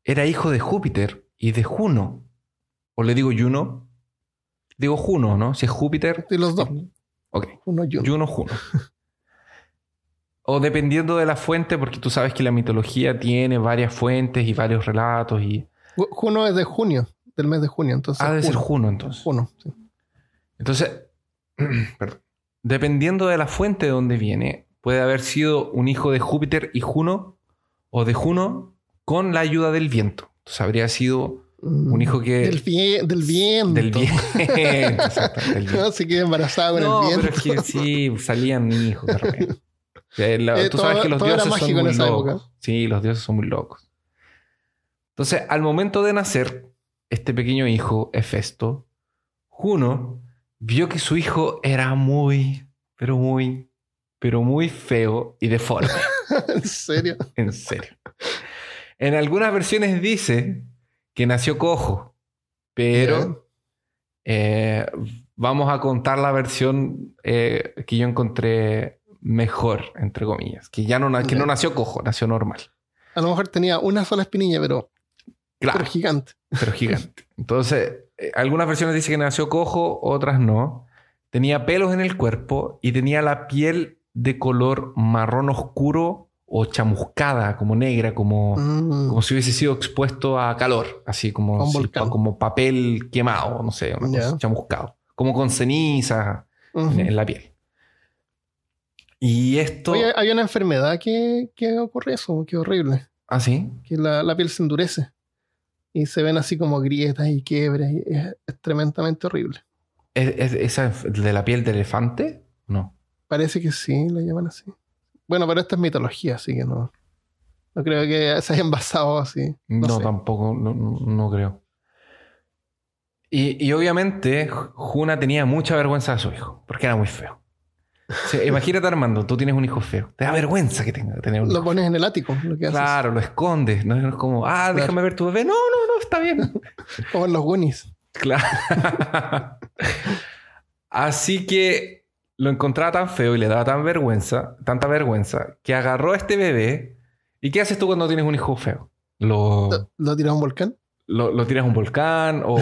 era hijo de Júpiter y de Juno. ¿O le digo Juno? Digo Juno, ¿no? Si es Júpiter. Sí, los dos. Ok. Uno y uno. Juno, Juno. O dependiendo de la fuente, porque tú sabes que la mitología tiene varias fuentes y varios relatos y... Ju- Juno es de junio, del mes de junio, entonces. Ah, debe ser Juno. Entonces. Juno, sí. Entonces, *clears throat* perdón. Dependiendo de la fuente de donde viene, puede haber sido un hijo de Júpiter y Juno o de Juno con la ayuda del viento. Entonces habría sido Mm. un hijo que... Del, vie- del viento. Del viento. *laughs* Exacto, del *laughs* viento. No, se queda embarazada con No, el pero viento. es que sí, salían hijos de repente. *laughs* La- Eh, tú todo- sabes que los dioses son muy locos. época. Sí, los dioses son muy locos. Entonces, al momento de nacer, este pequeño hijo, Hefesto, Juno, vio que su hijo era muy, pero muy, pero muy feo y deforme. *laughs* en serio. en serio. En algunas versiones dice que nació cojo, pero eh, vamos a contar la versión eh, que yo encontré mejor, entre comillas, que ya no, que no nació cojo, nació normal. A lo mejor tenía una sola espinilla, pero, Claro, pero gigante. pero gigante. *laughs* Entonces, eh, algunas versiones dicen que nació cojo, otras no. Tenía pelos en el cuerpo y tenía la piel de color marrón oscuro o chamuscada, como negra, como, Mm. como si hubiese sido expuesto a calor, así como, si- como papel quemado, no sé, una cosa, chamuscado, como con ceniza en la piel. Y esto, Oye, hay una enfermedad que, que ocurre eso, que horrible. ¿ah, sí? Que la, la piel se endurece. Y se ven así como grietas y quiebres. Y es, es tremendamente horrible. ¿Es, es- esa de la piel de elefante? No. Parece que sí, la llaman así. Bueno, pero esta es mitología, así que no. No creo que se hayan basado así. No, No, sé. tampoco, no, no- no creo. Y, y obviamente Juna tenía mucha vergüenza de su hijo, porque era muy feo. O sea, imagínate Armando, tú tienes un hijo feo. Te da vergüenza que tenga que tener un Lo pones en el ático, lo que haces. Claro, lo escondes. No es como, ah, déjame ver tu bebé. No, no, no, está bien. *laughs* Como en los Goonies. Claro. *laughs* Así que lo encontraba tan feo y le daba tan vergüenza, tanta vergüenza, que agarró a este bebé. ¿Y qué haces tú cuando tienes un hijo feo? Lo, Lo, lo tiras a un volcán. lo, lo tiras a un volcán o,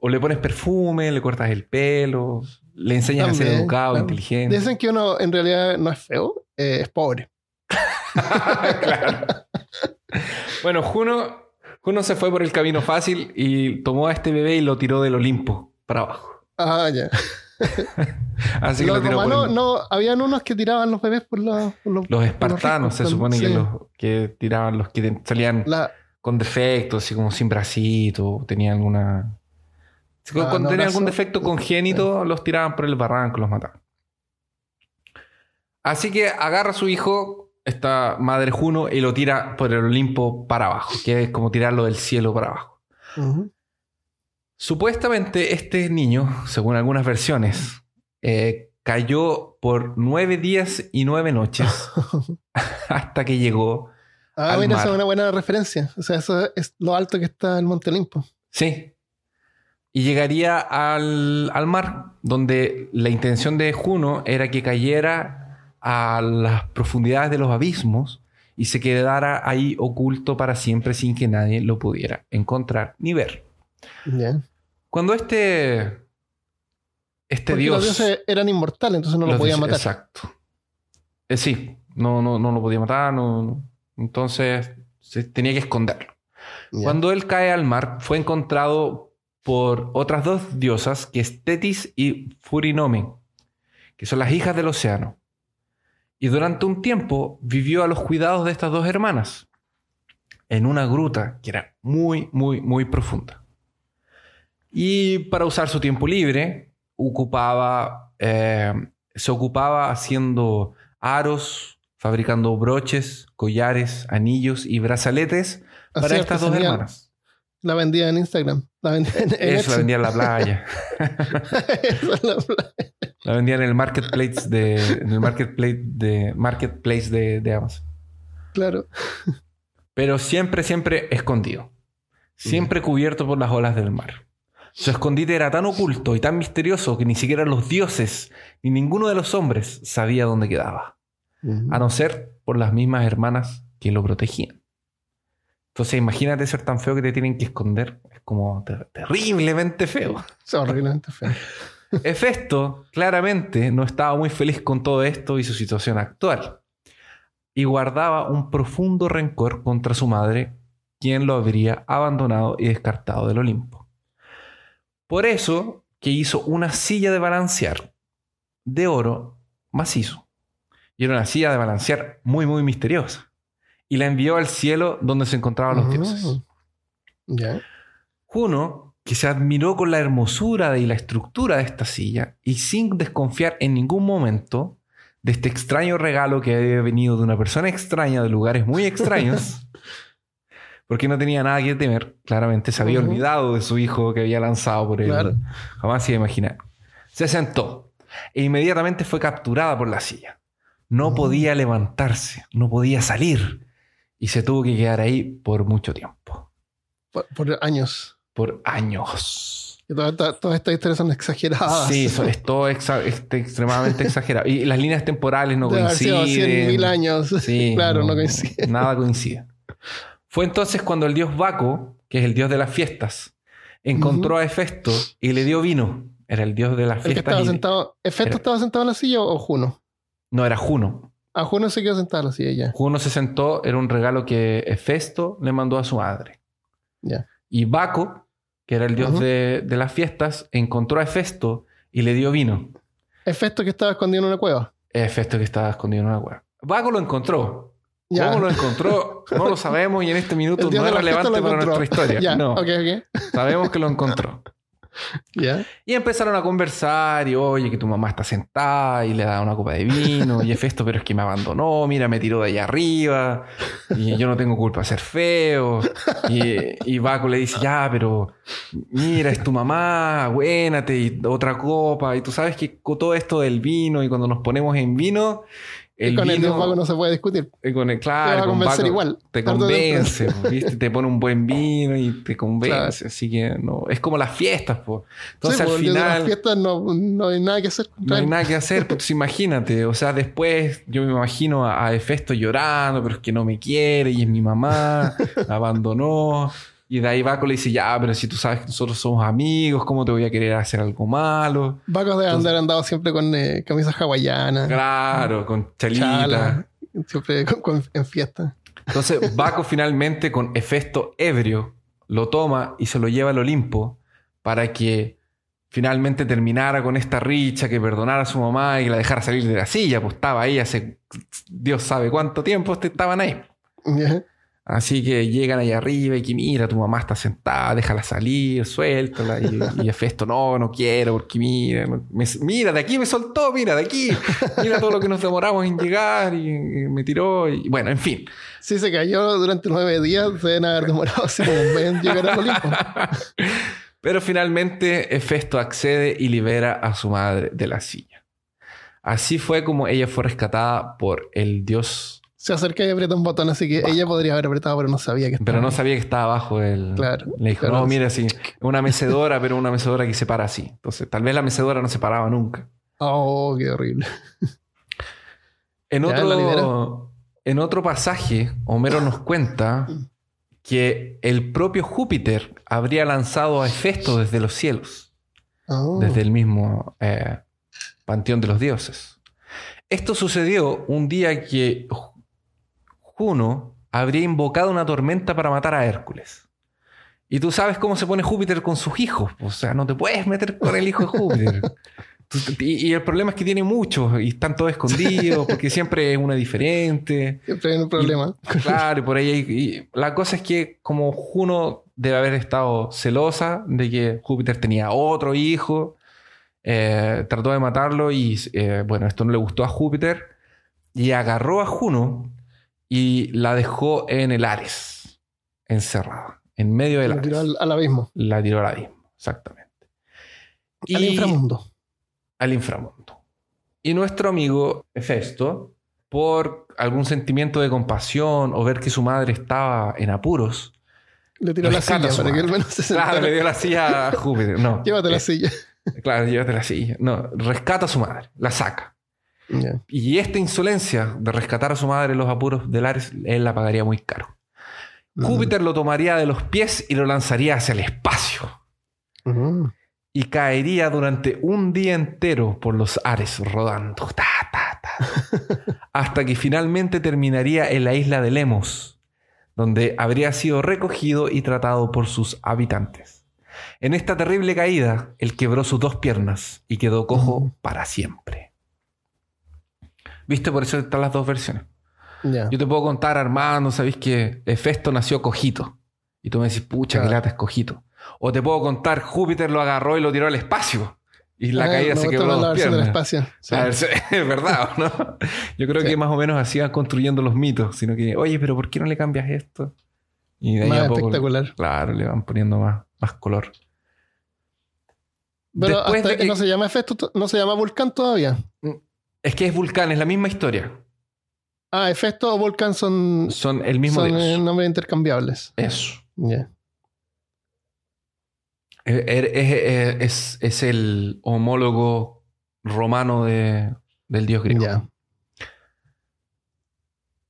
o le pones perfume, le cortas el pelo, le enseñas a ser educado, inteligente. Dicen que uno en realidad no es feo, eh, es pobre. *laughs* Claro. Bueno, Juno, Juno se fue por el camino fácil y tomó a este bebé y lo tiró del Olimpo para abajo. Ah, ya. *laughs* Así que Los lo tiró por romanos, el- no, habían unos que tiraban los bebés por, por los, Los por espartanos ricos, se supone que los que tiraban los que salían La- con defectos, así como sin bracito, tenían alguna. Si Ah, cuando no, tenían algún defecto congénito, los tiraban por el barranco, los mataban. Así que agarra a su hijo, esta madre Juno, y lo tira por el Olimpo para abajo, que es como tirarlo del cielo para abajo. Supuestamente este niño, según algunas versiones, eh, cayó por nueve días y nueve noches *laughs* hasta que llegó. Ah, Al mar. esa es una buena referencia. O sea, eso es lo alto que está el Monte Olimpo. Sí. Y llegaría al, al mar, donde la intención de Juno era que cayera a las profundidades de los abismos y se quedara ahí oculto para siempre sin que nadie lo pudiera encontrar ni ver. Ya. Cuando este, este Porque dios... los dioses eran inmortales, entonces no lo podían matar. Exacto. Eh, sí, no, no, no lo podía matar, no, no. entonces se tenía que esconderlo. Cuando él cae al mar, fue encontrado por otras dos diosas, que es Tetis y Furinome, que son las hijas del océano. Y durante un tiempo vivió a los cuidados de estas dos hermanas, en una gruta que era muy, muy, muy profunda. Y para usar su tiempo libre, ocupaba, eh, se ocupaba haciendo aros, fabricando broches, collares, anillos y brazaletes para estas dos artesanía. hermanas. La vendía en Instagram. La vendía en, en Eso la vendía en la playa. Esa es la- La vendía en el marketplace de, en el marketplace de, marketplace de, de Amazon. claro. Pero siempre, siempre escondido. Siempre cubierto por las olas del mar. Su escondite era tan oculto y tan misterioso que ni siquiera los dioses ni ninguno de los hombres sabía dónde quedaba. A no ser por las mismas hermanas que lo protegían. Entonces imagínate ser tan feo que te tienen que esconder. Es como ter- terriblemente feo. Es horriblemente feo. *laughs* Hefesto claramente no estaba muy feliz con todo esto y su situación actual. Y guardaba un profundo rencor contra su madre, quien lo habría abandonado y descartado del Olimpo. Por eso que hizo una silla de balancear de oro macizo. Y era una silla de balancear muy, muy misteriosa. Y la envió al cielo donde se encontraban los dioses. Mm. Ya. Juno, que se admiró con la hermosura y la estructura de esta silla y sin desconfiar en ningún momento de este extraño regalo que había venido de una persona extraña de lugares muy extraños, *laughs* porque no tenía nada que temer, claramente se había olvidado de su hijo que había lanzado por él. Claro. Jamás se iba a imaginar. Se sentó e inmediatamente fue capturada por la silla. No Mm. podía levantarse, no podía salir y se tuvo que quedar ahí por mucho tiempo Por, por años. por años. Y todas estas historias son exageradas. Sí, eso es todo exa- este, extremadamente exagerado. Y las líneas temporales no Debe haber sido coinciden. 100.000 años. Sí, *laughs* claro, no, coincide. Nada coincide. Fue entonces cuando el dios Baco, que es el dios de las fiestas, encontró a Hefesto y le dio vino. Era el dios de las El que fiestas. estaba y- sentado. ¿Efecto Era- estaba sentado en la silla o Juno? No, era Juno. A Juno se quedó sentado así ella. Juno se sentó, era un regalo que Hefesto le mandó a su madre. Ya. Y Baco, que era el dios de, de las fiestas, encontró a Hefesto y le dio vino. Efecto que estaba escondido en una cueva. Hefesto que estaba escondido en una cueva. Baco lo encontró. Ya. ¿Cómo lo encontró? No lo sabemos y en este *laughs* minuto no es relevante para nuestra historia. *laughs* No, sabemos que lo encontró. Y empezaron a conversar y oye que tu mamá está sentada y le da una copa de vino y Hefesto pero es que me abandonó, mira me tiró de allá arriba y yo no tengo culpa de ser feo y, y Baco le dice ya pero mira es tu mamá, buénate y otra copa y tú sabes que todo esto del vino y cuando nos ponemos en vino el Y con el vino dios vago no se puede discutir. eh, con el, Te va claro, a con convencer Baco igual. Te convence, po, ¿viste? Te pone un buen vino y te convence. Claro. Así que no. Es como las fiestas, pues. Entonces sí, al el final las fiestas no, no hay nada que hacer. no hay nada que hacer. Pues *laughs* imagínate. O sea, después yo me imagino a, a Hefesto llorando, pero es que no me quiere y es mi mamá, la abandonó. Y de ahí Baco le dice, ya, pero si tú sabes que nosotros somos amigos, ¿cómo te voy a querer hacer algo malo? Vacos deben andar andado siempre con eh, camisas hawaianas, Claro, con chalita. chala, siempre con- con- en fiesta. Entonces Baco finalmente con Hefesto ebrio lo toma y se lo lleva al Olimpo para que finalmente terminara con esta richa, que perdonara a su mamá y la dejara salir de la silla, pues estaba ahí hace Dios sabe cuánto tiempo estaban ahí. Así que llegan allá arriba y que mira, tu mamá está sentada, déjala salir, suéltala. Y, y no, no quiero, porque mira, me- mira, de aquí me soltó, mira, de aquí. Mira todo lo que nos demoramos en llegar y, y me tiró. Y bueno, en fin. Sí, se cayó durante nueve días. Se deben haber demorado así como un mes en llegar al Olimpo. *laughs* Pero finalmente Hefesto accede y libera a su madre de la silla. Así fue como ella fue rescatada por el dios, Se acerca y aprieta un botón, así que ella podría haber apretado, pero no sabía que pero estaba. no sabía que estaba abajo el... Claro. Le dijo, Claro. no, mira, sí, *laughs* una mecedora, pero una mecedora que se para así. Entonces, tal vez la mecedora no se paraba nunca. Oh, qué horrible. *laughs* En otro, en otro pasaje, Homero nos cuenta que el propio Júpiter habría lanzado a Hefesto desde los cielos. Oh. desde el mismo eh, panteón de los dioses. Esto sucedió un día que Juno habría invocado una tormenta para matar a Hércules. Y tú sabes cómo se pone Júpiter con sus hijos. O sea, no te puedes meter con el hijo de Júpiter. Y, y el problema es que tiene muchos y están todos escondidos porque siempre es una diferente. Siempre hay un problema. Claro, y por ahí. hay- y la cosa es que, como Juno debe haber estado celosa de que Júpiter tenía otro hijo, eh, trató de matarlo y, eh, bueno, esto no le gustó a Júpiter y agarró a Juno y la dejó en el Ares, encerrada, en medio del Lo tiró al, al abismo, La tiró al abismo, exactamente. al inframundo. al inframundo. Y nuestro amigo Hefesto, por algún sentimiento de compasión o ver que su madre estaba en apuros, Le tiró la silla para que al menos se sentara. claro, le dio la silla a Júpiter. No, *laughs* Llévate la Eh, silla. Claro, llévate la silla. No, rescata a su madre, la saca. Y esta insolencia de rescatar a su madre en los apuros del Ares, él la pagaría muy caro. Júpiter lo tomaría de los pies y lo lanzaría hacia el espacio. Y caería durante un día entero por los Ares rodando. Ta, ta, ta, *laughs* hasta que finalmente terminaría en la isla de Lemos, donde habría sido recogido y tratado por sus habitantes. En esta terrible caída, él quebró sus dos piernas y quedó cojo para siempre. ¿Viste? Por eso están las dos versiones. Yo te puedo contar, Armando, sabéis que Hefesto nació cojito. Y tú me decís, pucha, qué Claro. lata es cojito. O te puedo contar, Júpiter lo agarró y lo tiró al espacio. Y la Ah, caída se quebró más la dos versión del piernas. espacio. Sí. A ver, *laughs* es verdad, ¿o ¿no? Yo creo Sí. que más o menos así van construyendo los mitos. Sino que, oye, pero ¿por qué no le cambias esto? Y de ahí Más a poco, espectacular. claro, le van poniendo más, más color. Pero Después hasta de que que- no se llama efecto, to- no se llama volcán todavía. Es que es Vulcán, es la misma historia. Ah, efecto o volcán son, Son el mismo son dios. eh, nombres intercambiables. Eso. Ya. Eh, er- Es, es- el homólogo romano de- del dios griego. Ya.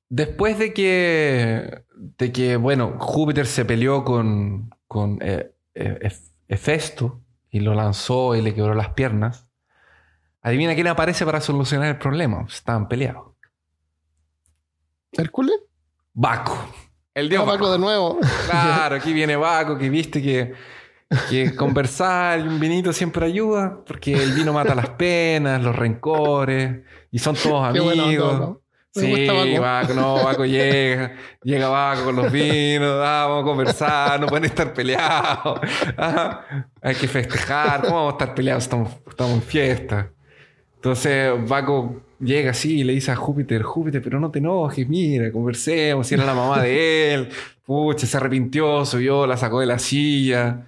Después de que, de que, bueno, Júpiter se peleó con, con eh, eh, Hef- Hefesto y lo lanzó y le quebró las piernas, adivina quién aparece para solucionar el problema. Estaban peleados. ¿Hércules? Baco. El dios Ah, Baco Baco. de nuevo. Claro, *laughs* aquí viene Baco, que viste que, que conversar y un vinito siempre ayuda, porque el vino mata las penas, los rencores, y son todos *laughs* Qué amigos. ¿no? Me Sí, gusta Baco. Baco, no, Baco llega, llega Baco con los vinos, ah, vamos a conversar, no pueden estar peleados, ah, hay que festejar, ¿cómo vamos a estar peleados? Estamos, estamos en fiesta. Entonces Baco llega así y le dice a Júpiter, Júpiter, pero no te enojes, mira, conversemos, si era la mamá de él, *laughs* pucha, se arrepintió, subió, la sacó de la silla.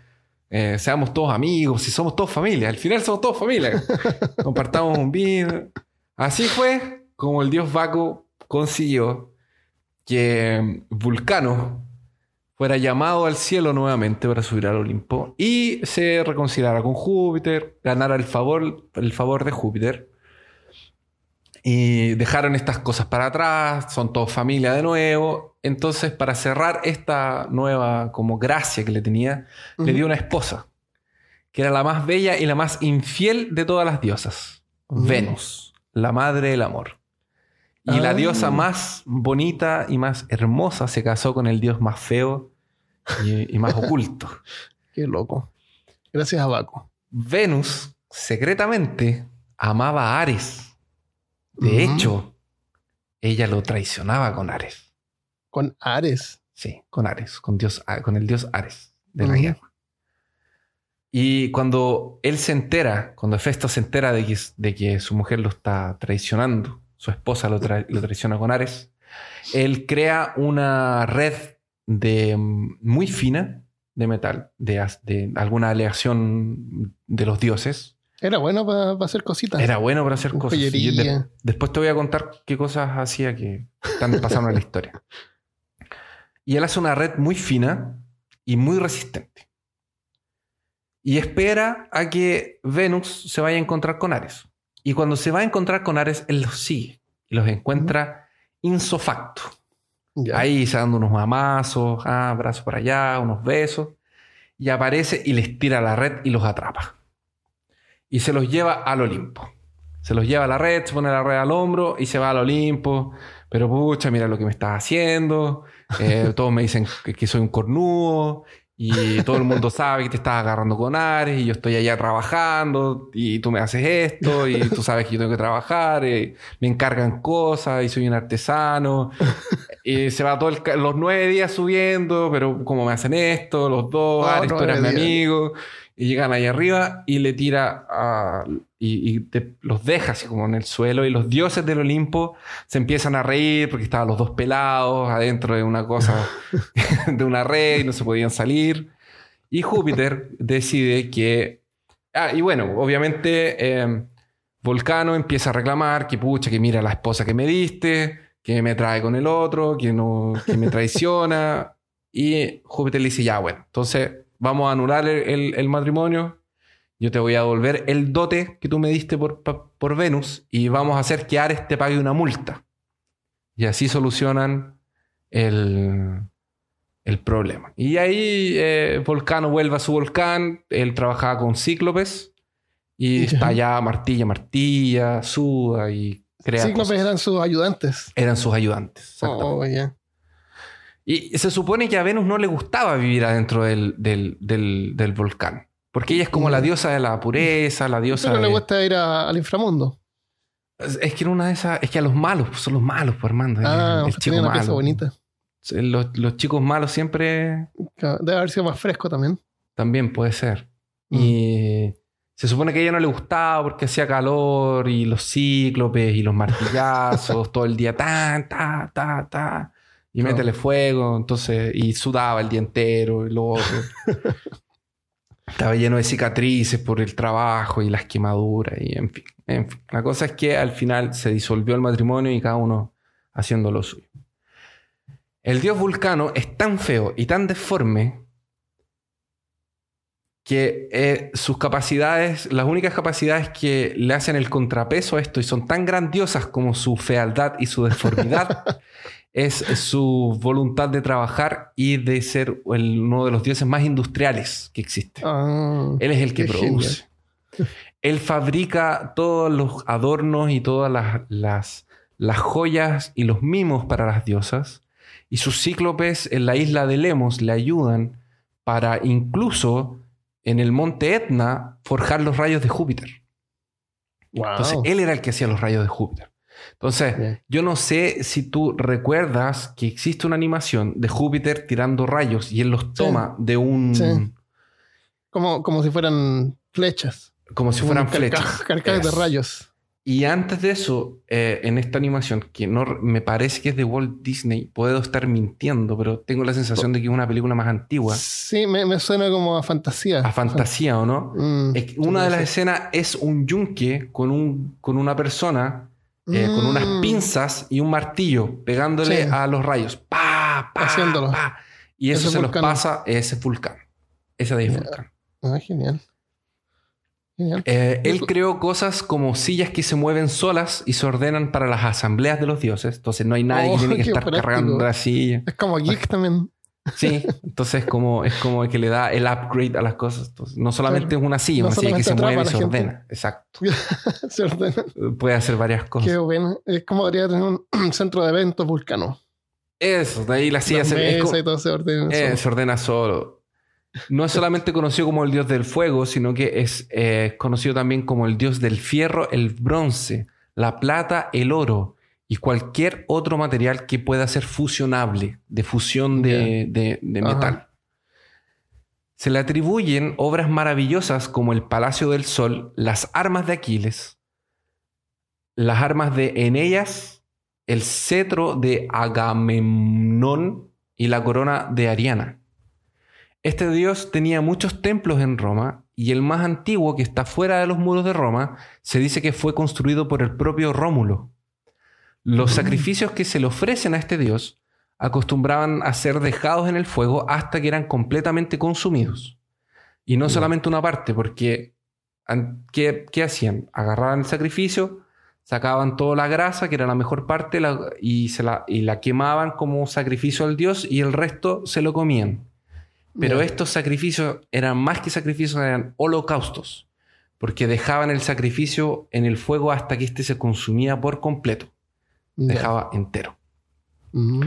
Eh, seamos todos amigos, si somos todos familia, al final somos todos familia. *laughs* Compartamos un vino. Así fue como el dios Baco consiguió que Vulcano fuera llamado al cielo nuevamente para subir al Olimpo y se reconciliara con Júpiter, ganara el favor, el favor de Júpiter. Y dejaron estas cosas para atrás, son todos familia de nuevo. Entonces, para cerrar esta nueva como gracia que le tenía, le dio una esposa, que era la más bella y la más infiel de todas las diosas. Venus, la madre del amor. Y la Ah. diosa más bonita y más hermosa se casó con el dios más feo y, y más oculto. *laughs* Qué loco. Gracias a Baco. Venus secretamente amaba a Ares. De hecho, ella lo traicionaba con Ares. Con Ares. Sí, con Ares, con, Dios, con el dios Ares de la guerra. Y cuando él se entera, cuando Hefesto se entera de que, de que su mujer lo está traicionando, su esposa lo, tra- lo traiciona con Ares, él crea una red de, mm, muy fina de metal, de, alguna aleación de los dioses. Era bueno para hacer cositas. Era bueno para hacer cosas. De- después te voy a contar qué cosas hacía que están *laughs* pasando en la historia. Y él hace una red muy fina y muy resistente. Y espera a que Venus se vaya a encontrar con Ares. Y cuando se va a encontrar con Ares, él los sigue y los encuentra insofacto. Ahí se dando unos mamazos, ah, brazos para allá, unos besos. Y aparece y les tira la red y los atrapa. Y se los lleva al Olimpo. Se los lleva a la red, se pone la red al hombro y se va al Olimpo. Pero pucha, mira lo que me estás haciendo. Eh, *laughs* todos me dicen que, que soy un cornudo. Y todo el mundo sabe que te estás agarrando con Ares. Y yo estoy allá trabajando. Y tú me haces esto. Y tú sabes que yo tengo que trabajar. y me encargan cosas. Y soy un artesano. *laughs* Y se va todo el ca- los nueve días subiendo, pero como me hacen esto, los dos, Oh, Ares, tú eres mi amigo. Y llegan ahí arriba y le tira a- y, y te- los deja así como en el suelo. Y los dioses del Olimpo se empiezan a reír porque estaban los dos pelados adentro de una cosa, *laughs* *laughs* de una red y no se podían salir. Y Júpiter decide que. Ah, y bueno, obviamente eh, Volcano empieza a reclamar que pucha, que mira la esposa que me diste, que me trae con el otro, que, no, que me traiciona. *laughs* y Júpiter le dice: Ya, bueno, entonces vamos a anular el, el- el matrimonio. Yo te voy a devolver el dote que tú me diste por, por Venus y vamos a hacer que Ares te pague una multa. Y así solucionan el, el problema. Y ahí eh, Volcano vuelve a su volcán. Él trabajaba con Cíclopes y está allá martilla, martilla, suda y crea. Cíclopes cosas. eran sus ayudantes. Eran sus ayudantes. exactamente. Oh, ya. Y se supone que a Venus no le gustaba vivir adentro del, del, del- del volcán. Porque ella es como la diosa de la pureza, la diosa Pero le de- gusta ir a- al inframundo. Es que era una de esas... Es que a los malos, pues, son los malos, pues, Armando. El- Ah, el, pues chico una pieza bonita. Los, los chicos malos siempre Debe haber sido más fresco también. también puede ser. Mm. Y se supone que a ella no le gustaba porque hacía calor y los cíclopes y los martillazos *laughs* todo el día, ta, ta, ta, ta. Y Claro. métele fuego, entonces, y sudaba el día entero, y luego *laughs* estaba lleno de cicatrices por el trabajo y las quemaduras, y en fin, en fin. La cosa es que al final se disolvió el matrimonio y cada uno haciendo lo suyo. El dios Vulcano es tan feo y tan deforme que eh, sus capacidades, las únicas capacidades que le hacen el contrapeso a esto y son tan grandiosas como su fealdad y su deformidad, *laughs* es su voluntad de trabajar y de ser el- uno de los dioses más industriales que existe. Ah, Él es el que produce. Él fabrica todos los adornos y todas las, las, las joyas y los mimos para las diosas, y sus cíclopes en la isla de Lemos le ayudan para incluso en el monte Etna forjar los rayos de Júpiter. Wow. Entonces, él era el que hacía los rayos de Júpiter. Entonces, Bien. yo no sé si tú recuerdas que existe una animación de Júpiter tirando rayos y él los toma de un... Sí. como, como si fueran flechas. como si Como fueran flechas. *laughs* Carcajes de rayos. Y antes de eso, eh, en esta animación, que no me parece que es de Walt Disney, puedo estar mintiendo, pero tengo la sensación de que es una película más antigua. Sí, me, me suena como a fantasía. A fantasía, ¿o no? Mm, una de las escenas es un yunque con, un, con una persona eh, con unas Mm. pinzas y un martillo pegándole Sí. a los rayos. ¡Pa! ¡Pa! Haciéndolo. pa. Y eso Ese se los pasa ese vulcán. Ese de vulcán. Ah, genial. Genial. Eh, él creó cosas como sillas que se mueven solas y se ordenan para las asambleas de los dioses. Entonces no hay nadie Oh, que tiene que *laughs* estar práctico. cargando la silla. Es como geek *laughs* también. Sí, entonces como, es como que le da el upgrade a las cosas. Entonces, no solamente Claro. es una silla, No una silla que se mueve y se gente. ordena. Exacto. *laughs* Se ordena. Puede hacer varias cosas. Qué bueno. Es como debería tener un *clears throat* centro de eventos vulcano. Eso, de ahí la silla se, es como- y todo se ordena. eh, solo. se ordena solo. No es solamente conocido como el dios del fuego, sino que es eh, conocido también como el dios del fierro, el bronce, la plata, el oro y cualquier otro material que pueda ser fusionable, de fusión de, de- de Ajá. metal. Se le atribuyen obras maravillosas como el Palacio del Sol, las armas de Aquiles, las armas de Eneas, el cetro de Agamemnón y la corona de Ariana. Este dios tenía muchos templos en Roma y el más antiguo, que está fuera de los muros de Roma, se dice que fue construido por el propio Rómulo. Los sacrificios que se le ofrecen a este dios acostumbraban a ser dejados en el fuego hasta que eran completamente consumidos. Y no solamente una parte, porque ¿qué, qué hacían? Agarraban el sacrificio, sacaban toda la grasa, que era la mejor parte, la- y, se la, y la quemaban como sacrificio al dios y el resto se lo comían. Pero estos sacrificios eran más que sacrificios, eran holocaustos, porque dejaban el sacrificio en el fuego hasta que éste se consumía por completo, Dejaba entero. Mm.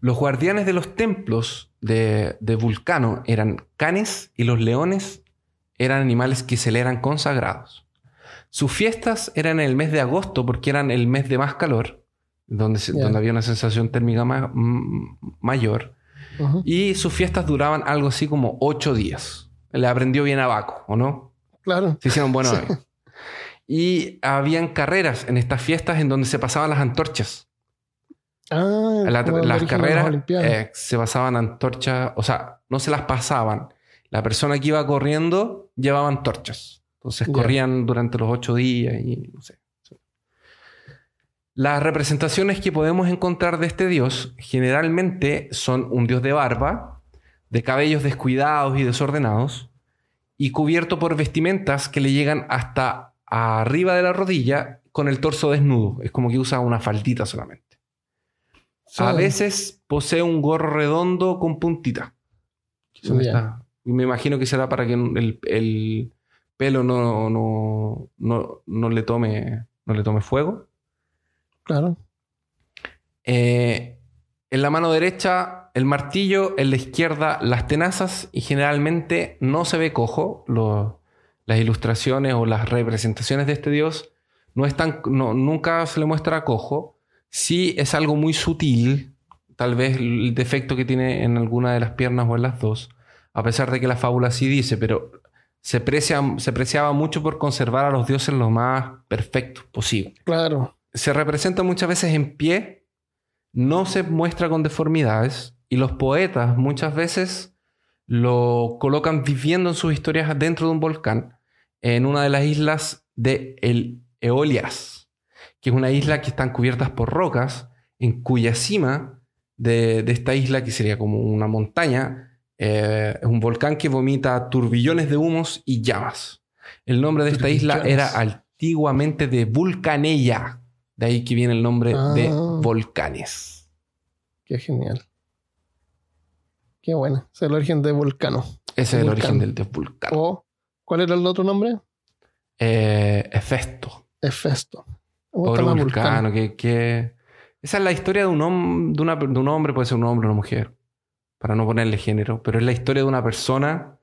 Los guardianes de los templos de, de Vulcano eran canes y los leones eran animales que se le eran consagrados. Sus fiestas eran en el mes de agosto porque eran el mes de más calor, donde, donde había una sensación térmica ma- mayor. Y sus fiestas duraban algo así como ocho días. Le aprendió bien a Baco, ¿o no? Claro. Se hicieron buenos Sí. amigos. Y habían carreras en estas fiestas en donde se pasaban las antorchas. Ah, La- las carreras eh, se pasaban antorchas, o sea, no se las pasaban. La persona que iba corriendo llevaba antorchas. Entonces corrían durante los ocho días y no sé. Las representaciones que podemos encontrar de este dios generalmente son un dios de barba, de cabellos descuidados y desordenados, y cubierto por vestimentas que le llegan hasta arriba de la rodilla con el torso desnudo. Es como que usa una faldita solamente. A veces posee un gorro redondo con puntita. Y Me imagino que será para que el, el pelo no, no, no, no le tome, no le tome fuego. Claro. Eh, en la mano derecha el martillo, en la izquierda las tenazas y generalmente no se ve cojo. Las ilustraciones o las representaciones de este dios no están, no, nunca se le muestra cojo. Sí es algo muy sutil, tal vez el defecto que tiene en alguna de las piernas o en las dos, a pesar de que la fábula sí dice, pero se, precia, se preciaba mucho por conservar a los dioses lo más perfectos posible Claro. se representa muchas veces en pie, no se muestra con deformidades y los poetas muchas veces lo colocan viviendo en sus historias dentro de un volcán en una de las islas de el Eolias, que es una isla que están cubiertas por rocas, en cuya cima de, de esta isla, que sería como una montaña, eh, es un volcán que vomita turbillones de humos y llamas. El nombre de esta isla era antiguamente de Vulcanella, de ahí que viene el nombre de Ah. volcanes. Qué genial. Qué bueno. Es el origen de Vulcano. Ese es el origen del dios Vulcano. O, ¿cuál era el otro nombre? Eh, Hefesto. Hefesto. Pobre vulcano, que, que- Esa es la historia de un, hom- de, una- de un hombre, puede ser un hombre o una mujer, para no ponerle género, pero es la historia de una persona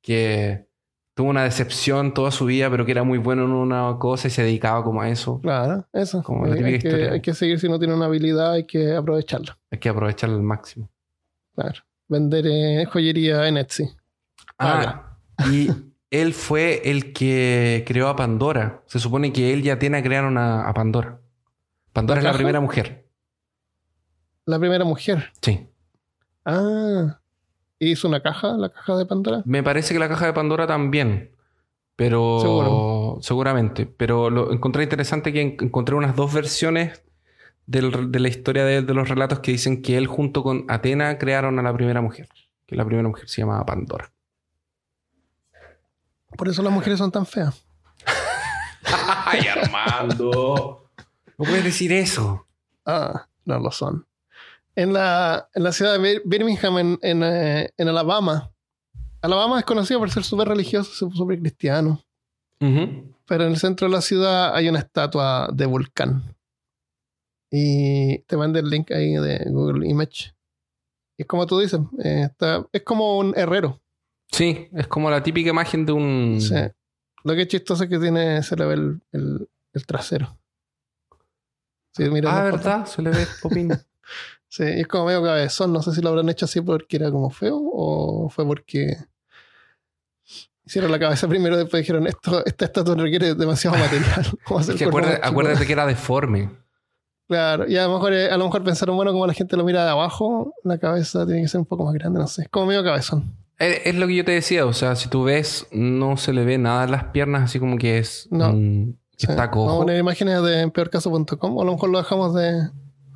que tuvo una decepción toda su vida, pero que era muy bueno en una cosa y se dedicaba como a eso. Claro, eso. Como la hay, típica hay que, historia. hay que seguir si uno tiene una habilidad, hay que aprovecharla. Hay que aprovecharlo al máximo. Claro. Vender eh, joyería en Etsy. Ah, y él fue el que creó a Pandora. Se supone que él y Atena crearon a, a Pandora. Pandora ¿La es la primera mujer. La primera mujer. Sí. Ah. ¿Hizo una caja? ¿La caja de Pandora? Me parece que la caja de Pandora también. Pero. Seguro. Seguramente. Pero lo encontré interesante que en- encontré unas dos versiones del- de la historia de, de los relatos que dicen que él junto con Atena crearon a la primera mujer. Que la primera mujer se llamaba Pandora. Por eso las mujeres son tan feas. *laughs* ¡Ay, Armando! No puedes decir eso. Ah, no lo son. En la, en la ciudad de Bir- Birmingham, en, en, eh, en Alabama. Alabama es conocido por ser súper religioso, súper cristiano. Pero en el centro de la ciudad hay una estatua de volcán. Y te mandé el link ahí de Google Image. Y es como tú dices, eh, está- es como un herrero. Sí, es como la típica imagen de un. Sí. Lo que es chistoso es que tiene, se le ve el, el- el trasero. Sí, mira Ah. ¿verdad? Se le ve popín. *laughs* Sí, es como medio cabezón. No sé si lo habrán hecho así porque era como feo o fue porque hicieron la cabeza primero y después dijeron esto, esta estatua requiere demasiado *laughs* material. *laughs* Es que el cuerpo acuérdate, más chico". acuérdate que era deforme. Claro, y a lo mejor eh, a lo mejor pensaron, bueno, como la gente lo mira de abajo, la cabeza tiene que ser un poco más grande, no sé. Es como medio cabezón. Es, es lo que yo te decía, o sea, si tú ves, no se le ve nada en las piernas, así como que es. No. que Sí. está Vamos a cojo. poner imágenes de peorcaso.com o a lo mejor lo dejamos de,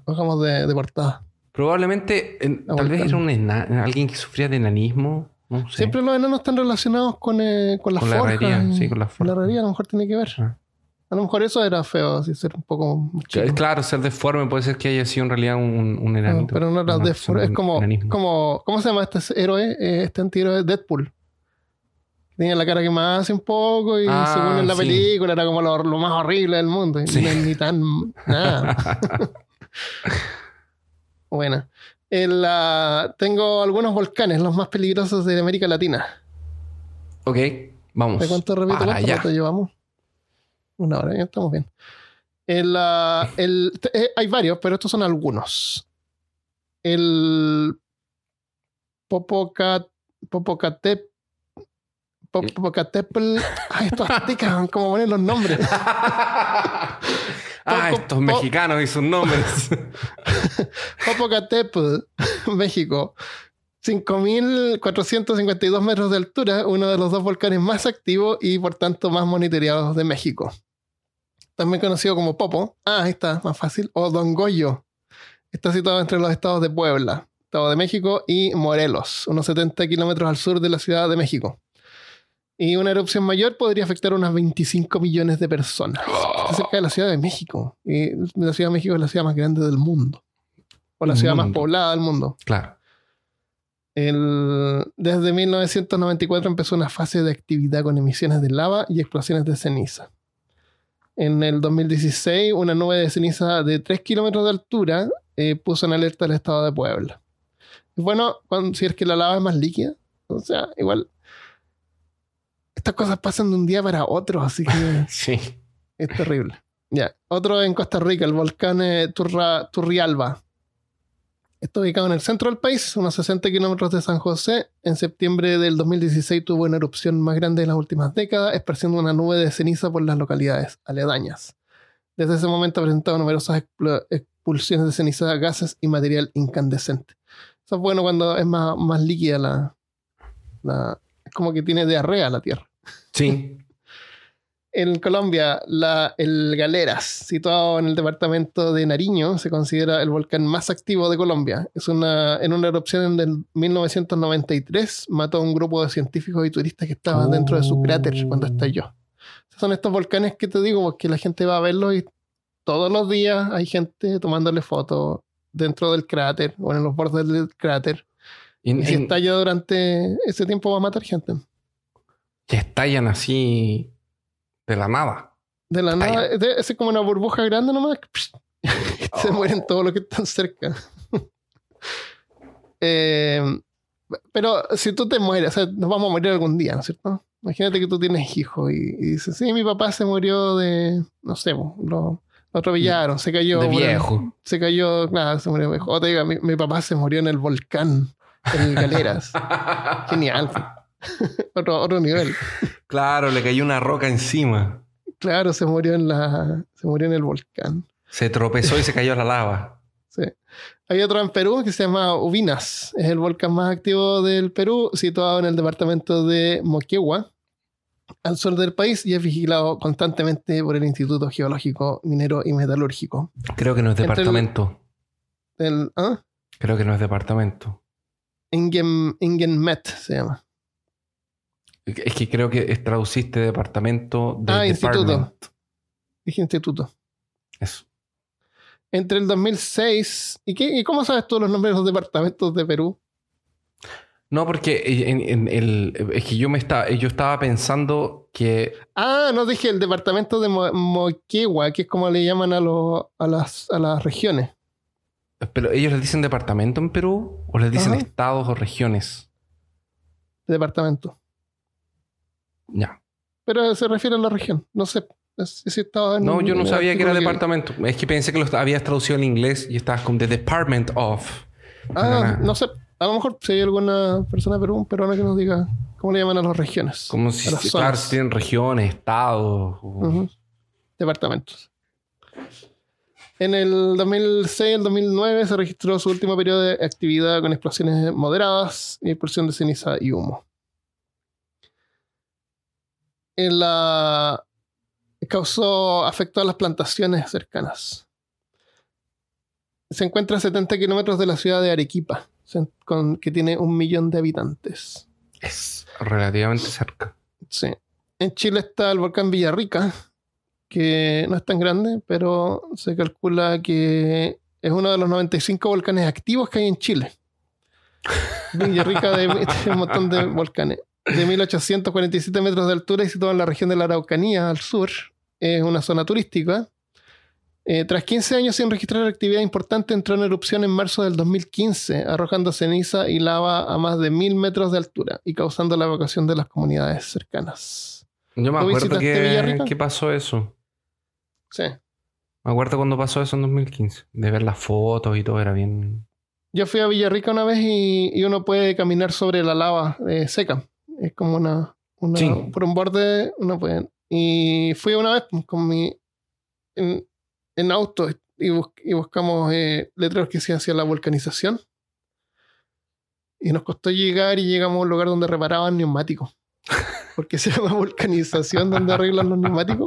lo dejamos de, de portada. Probablemente, en- La tal vez era un alguien que sufría de enanismo. No sé. Siempre los enanos están relacionados con, eh, con la Con la herrería, y- sí, con la La forja. herrería a lo mejor tiene que ver. Ah. A lo mejor eso era feo, así ser un poco chico. Claro, ser deforme puede ser que haya sido en realidad un, un enanito. pero no era Una de persona es como, ¿cómo se llama este héroe? Eh, Este antihéroe Deadpool. Tenía la cara que más hace un poco y Ah, según en la sí. película era como lo, lo más horrible del mundo. Sí. es ni tan nada. *laughs* *laughs* Buena. En la- tengo algunos volcanes, los más peligrosos de América Latina. ok, vamos. ¿De cuánto repito? ¿Cuánto allá. llevamos? Una hora, ya estamos bien. El, ah, el- eh, hay varios, pero estos son algunos. El Popocat, Popocatep, Popocatépetl. Ay, estos aztecas, ¿cómo ponen los nombres? *laughs* ah, estos mexicanos y sus nombres. *laughs* Popocatépetl, México. 5.452 metros de altura, uno de los dos volcanes más activos y por tanto más monitoreados de México. También conocido como Popo. Ah, ahí está, más fácil. O Don Goyo. Está situado entre los estados de Puebla, Estado de México y Morelos, unos 70 kilómetros al sur de la Ciudad de México. Y una erupción mayor podría afectar a unas 25 millones de personas. Está cerca de la Ciudad de México. Y la Ciudad de México es la ciudad más grande del mundo. O la ciudad más poblada del mundo. claro. El- desde 1994 empezó una fase de actividad con emisiones de lava y explosiones de ceniza. En el 2016, una nube de ceniza de 3 kilómetros de altura eh, puso en alerta el estado de Puebla. Bueno, cuando- si es que la lava es más líquida, o sea, igual. Estas cosas pasan de un día para otro, así que *laughs* *laughs* Sí. es terrible. Ya, otro en Costa Rica, el volcán eh, Turra- Turrialba. Está ubicado en el centro del país, unos 60 kilómetros de San José. En septiembre del 2016 tuvo una erupción más grande de las últimas décadas, esparciendo una nube de ceniza por las localidades aledañas. Desde ese momento ha presentado numerosas expulsiones de ceniza, gases y material incandescente. Eso es bueno cuando es más, más líquida la, la- Es como que tiene diarrea la tierra. Sí. *laughs* En Colombia, la- el Galeras, situado en el departamento de Nariño, se considera el volcán más activo de Colombia. Es una, en una erupción en 1993 mató a un grupo de científicos y turistas que estaban dentro de su cráter cuando estalló. Son estos volcanes que te digo, porque la gente va a verlos y todos los días hay gente tomándole fotos dentro del cráter o en los bordes del cráter. Y, Y si en- estalla durante ese tiempo va a matar gente. que estallan así de la nada. De la nada, es, como una burbuja grande nomás. *laughs* Se Oh. mueren todos los que están cerca. *laughs* Eh, pero si tú te mueres, o sea, nos vamos a morir algún día, ¿no es cierto? Imagínate que tú tienes hijos y, y dices, sí, mi papá se murió de, no sé, lo, lo atropellaron, se cayó. de viejo. se cayó, claro, se murió viejo. O te diga, mi, mi papá se murió en el volcán, en Galeras. *laughs* Genial. *laughs* otro, otro nivel. *laughs* Claro, le cayó una roca encima. Claro, se murió en la, se murió en el volcán. Se tropezó y se cayó a la lava. *laughs* Sí. Hay otro en Perú que se llama Ubinas. Es el volcán más activo del Perú, situado en el departamento de Moquegua, al sur del país, y es vigilado constantemente por el Instituto Geológico, Minero y Metalúrgico. Creo que no es el- departamento. El, ¿ah? Creo que no es departamento. Ingen, Ingenmet se llama. Es que creo que es- traduciste departamento de Ah, instituto. department. Dije instituto. Eso. Entre el 2006... ¿Y, qué, ¿Y cómo sabes tú los nombres de los departamentos de Perú? No, porque en, en el, es que yo me estaba, yo estaba pensando que Ah, no dije el departamento de Mo- Moquegua, que es como le llaman a, los- a, las, a las regiones. pero ellos les dicen departamento en Perú o les dicen Ajá. estados o regiones. Departamento. Ya. Pero se refiere a la región. No sé si estaba en No, yo no sabía que era departamento. Es que pensé que lo habías traducido en inglés y estabas con The Department of. Ah, no sé. A lo mejor si hay alguna persona Perú, un peruano que nos diga cómo le llaman a las regiones. Como si, claro, si tienen regiones, estados. o-. Departamentos. En el 2006 el 2009 se registró su último periodo de actividad con explosiones moderadas y expulsión de ceniza y humo. En la causó afectó a las plantaciones cercanas. Se encuentra a 70 kilómetros de la ciudad de Arequipa, con- que tiene un millón de habitantes. Es relativamente cerca. Sí. En Chile está el volcán Villarrica, que no es tan grande, pero se calcula que es uno de los 95 volcanes activos que hay en Chile. *laughs* Villarrica de, un montón de volcanes. De 1847 metros de altura y situado en la región de la Araucanía, al sur. Es una zona turística. Eh, tras 15 años sin registrar actividad importante, entró en erupción en marzo del 2015, arrojando ceniza y lava a más de mil metros de altura y causando la evacuación de las comunidades cercanas. Yo me ¿Tú acuerdo que, que pasó eso. Sí. Me acuerdo cuando pasó eso en 2015. De ver las fotos y todo era bien. Yo fui a Villarrica una vez y, y uno puede caminar sobre la lava eh, seca. Es como una, una- Sí. por un borde, uno puede. Y fui una vez pues, con mi en, en auto y, bus- y buscamos eh, letreros que decían hacia la volcanización. Y nos costó llegar y llegamos a un lugar donde reparaban neumáticos. Porque se llama volcanización donde arreglan los neumáticos.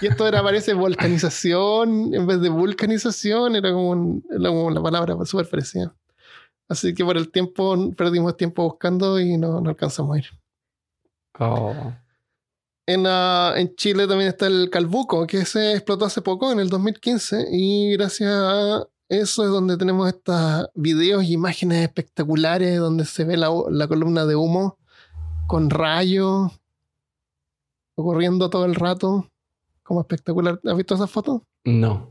Y esto era, parece, volcanización en vez de vulcanización, era como, un- era como la palabra súper parecida. Así que por el tiempo, perdimos tiempo buscando y no, no alcanzamos a ir. Oh. En, ah, en Chile también está el Calbuco, que se explotó hace poco, en el 2015, y gracias a eso es donde tenemos estos videos y imágenes espectaculares donde se ve la, la columna de humo con rayos ocurriendo todo el rato, como espectacular. ¿Has visto esas fotos? No.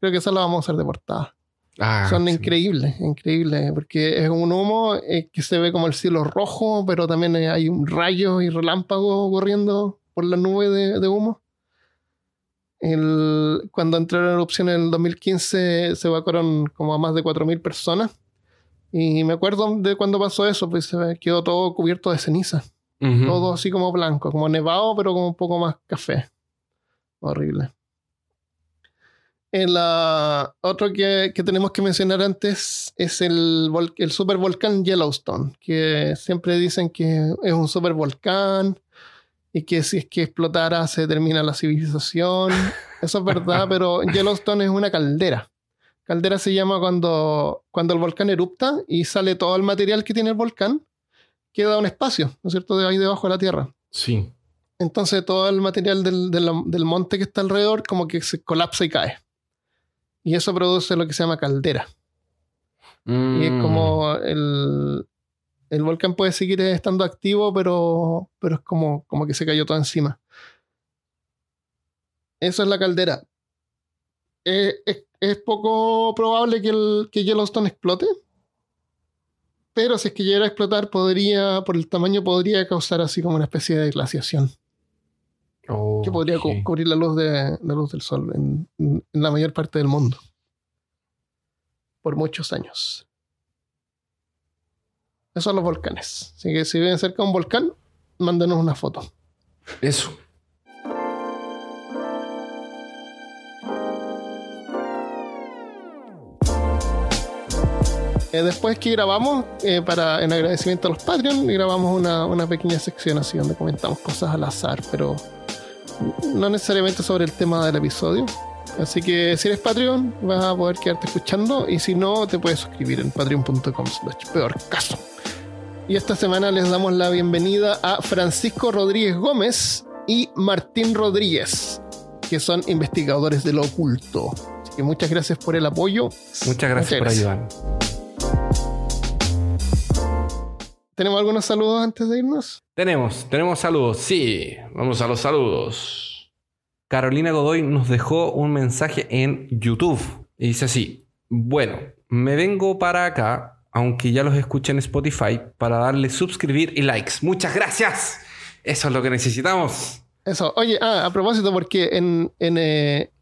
Creo que esas las vamos a hacer de portada. Ah, Son sí. increíbles, increíbles, porque es un humo eh, que se ve como el cielo rojo, pero también eh, hay un rayo y relámpago corriendo por la nube de, de humo. El- cuando entró en erupción en el 2015 se evacuaron como a más de 4.000 personas. Y me acuerdo de cuando pasó eso, pues se quedó todo cubierto de ceniza. Ujú. Todo así como blanco, como nevado, pero como un poco más café. Horrible. El ah, otro que, que tenemos que mencionar antes es el, el supervolcán Yellowstone, que siempre dicen que es un supervolcán y que si es que explotara se termina la civilización. *laughs* Eso es verdad, pero Yellowstone es una caldera. Caldera se llama cuando, cuando el volcán erupta y sale todo el material que tiene el volcán, queda un espacio, ¿no es cierto?, de ahí debajo de la tierra. Sí. Entonces todo el material del, del- del monte que está alrededor como que se colapsa y cae. Y eso produce lo que se llama caldera. Y es Mm. como el, el volcán puede seguir estando activo, pero, pero es como, como que se cayó todo encima. Eso es la caldera. Eh, es, es poco probable que, el, que Yellowstone explote. Pero si es que llegara a explotar, podría, por el tamaño, podría causar así como una especie de glaciación. Oh, que podría cubrir la luz, de, la luz del sol en, en la mayor parte del mundo. Por muchos años. Esos son los volcanes. Así que si viven cerca de un volcán, mándenos una foto. Eso. Eh, después que grabamos, eh, para, en agradecimiento a los Patreon, grabamos una, una pequeña sección así donde comentamos cosas al azar, pero no necesariamente sobre el tema del episodio. Así que si eres Patreon, vas a poder quedarte escuchando y si no, te puedes suscribir en patreon.com peor caso. Y esta semana les damos la bienvenida a Francisco Rodríguez Gómez y Martín Rodríguez, que son investigadores de lo oculto. Así que muchas gracias por el apoyo. Muchas gracias por ayudar. ¿Tenemos algunos saludos antes de irnos? Tenemos, tenemos saludos. Sí, vamos a los saludos. Carolina Godoy nos dejó un mensaje en YouTube y dice así: Bueno, me vengo para acá, aunque ya los escuché en Spotify, para darle suscribir y likes. Muchas gracias. Eso es lo que necesitamos. Eso. Oye, ah, a propósito, porque en, en, eh,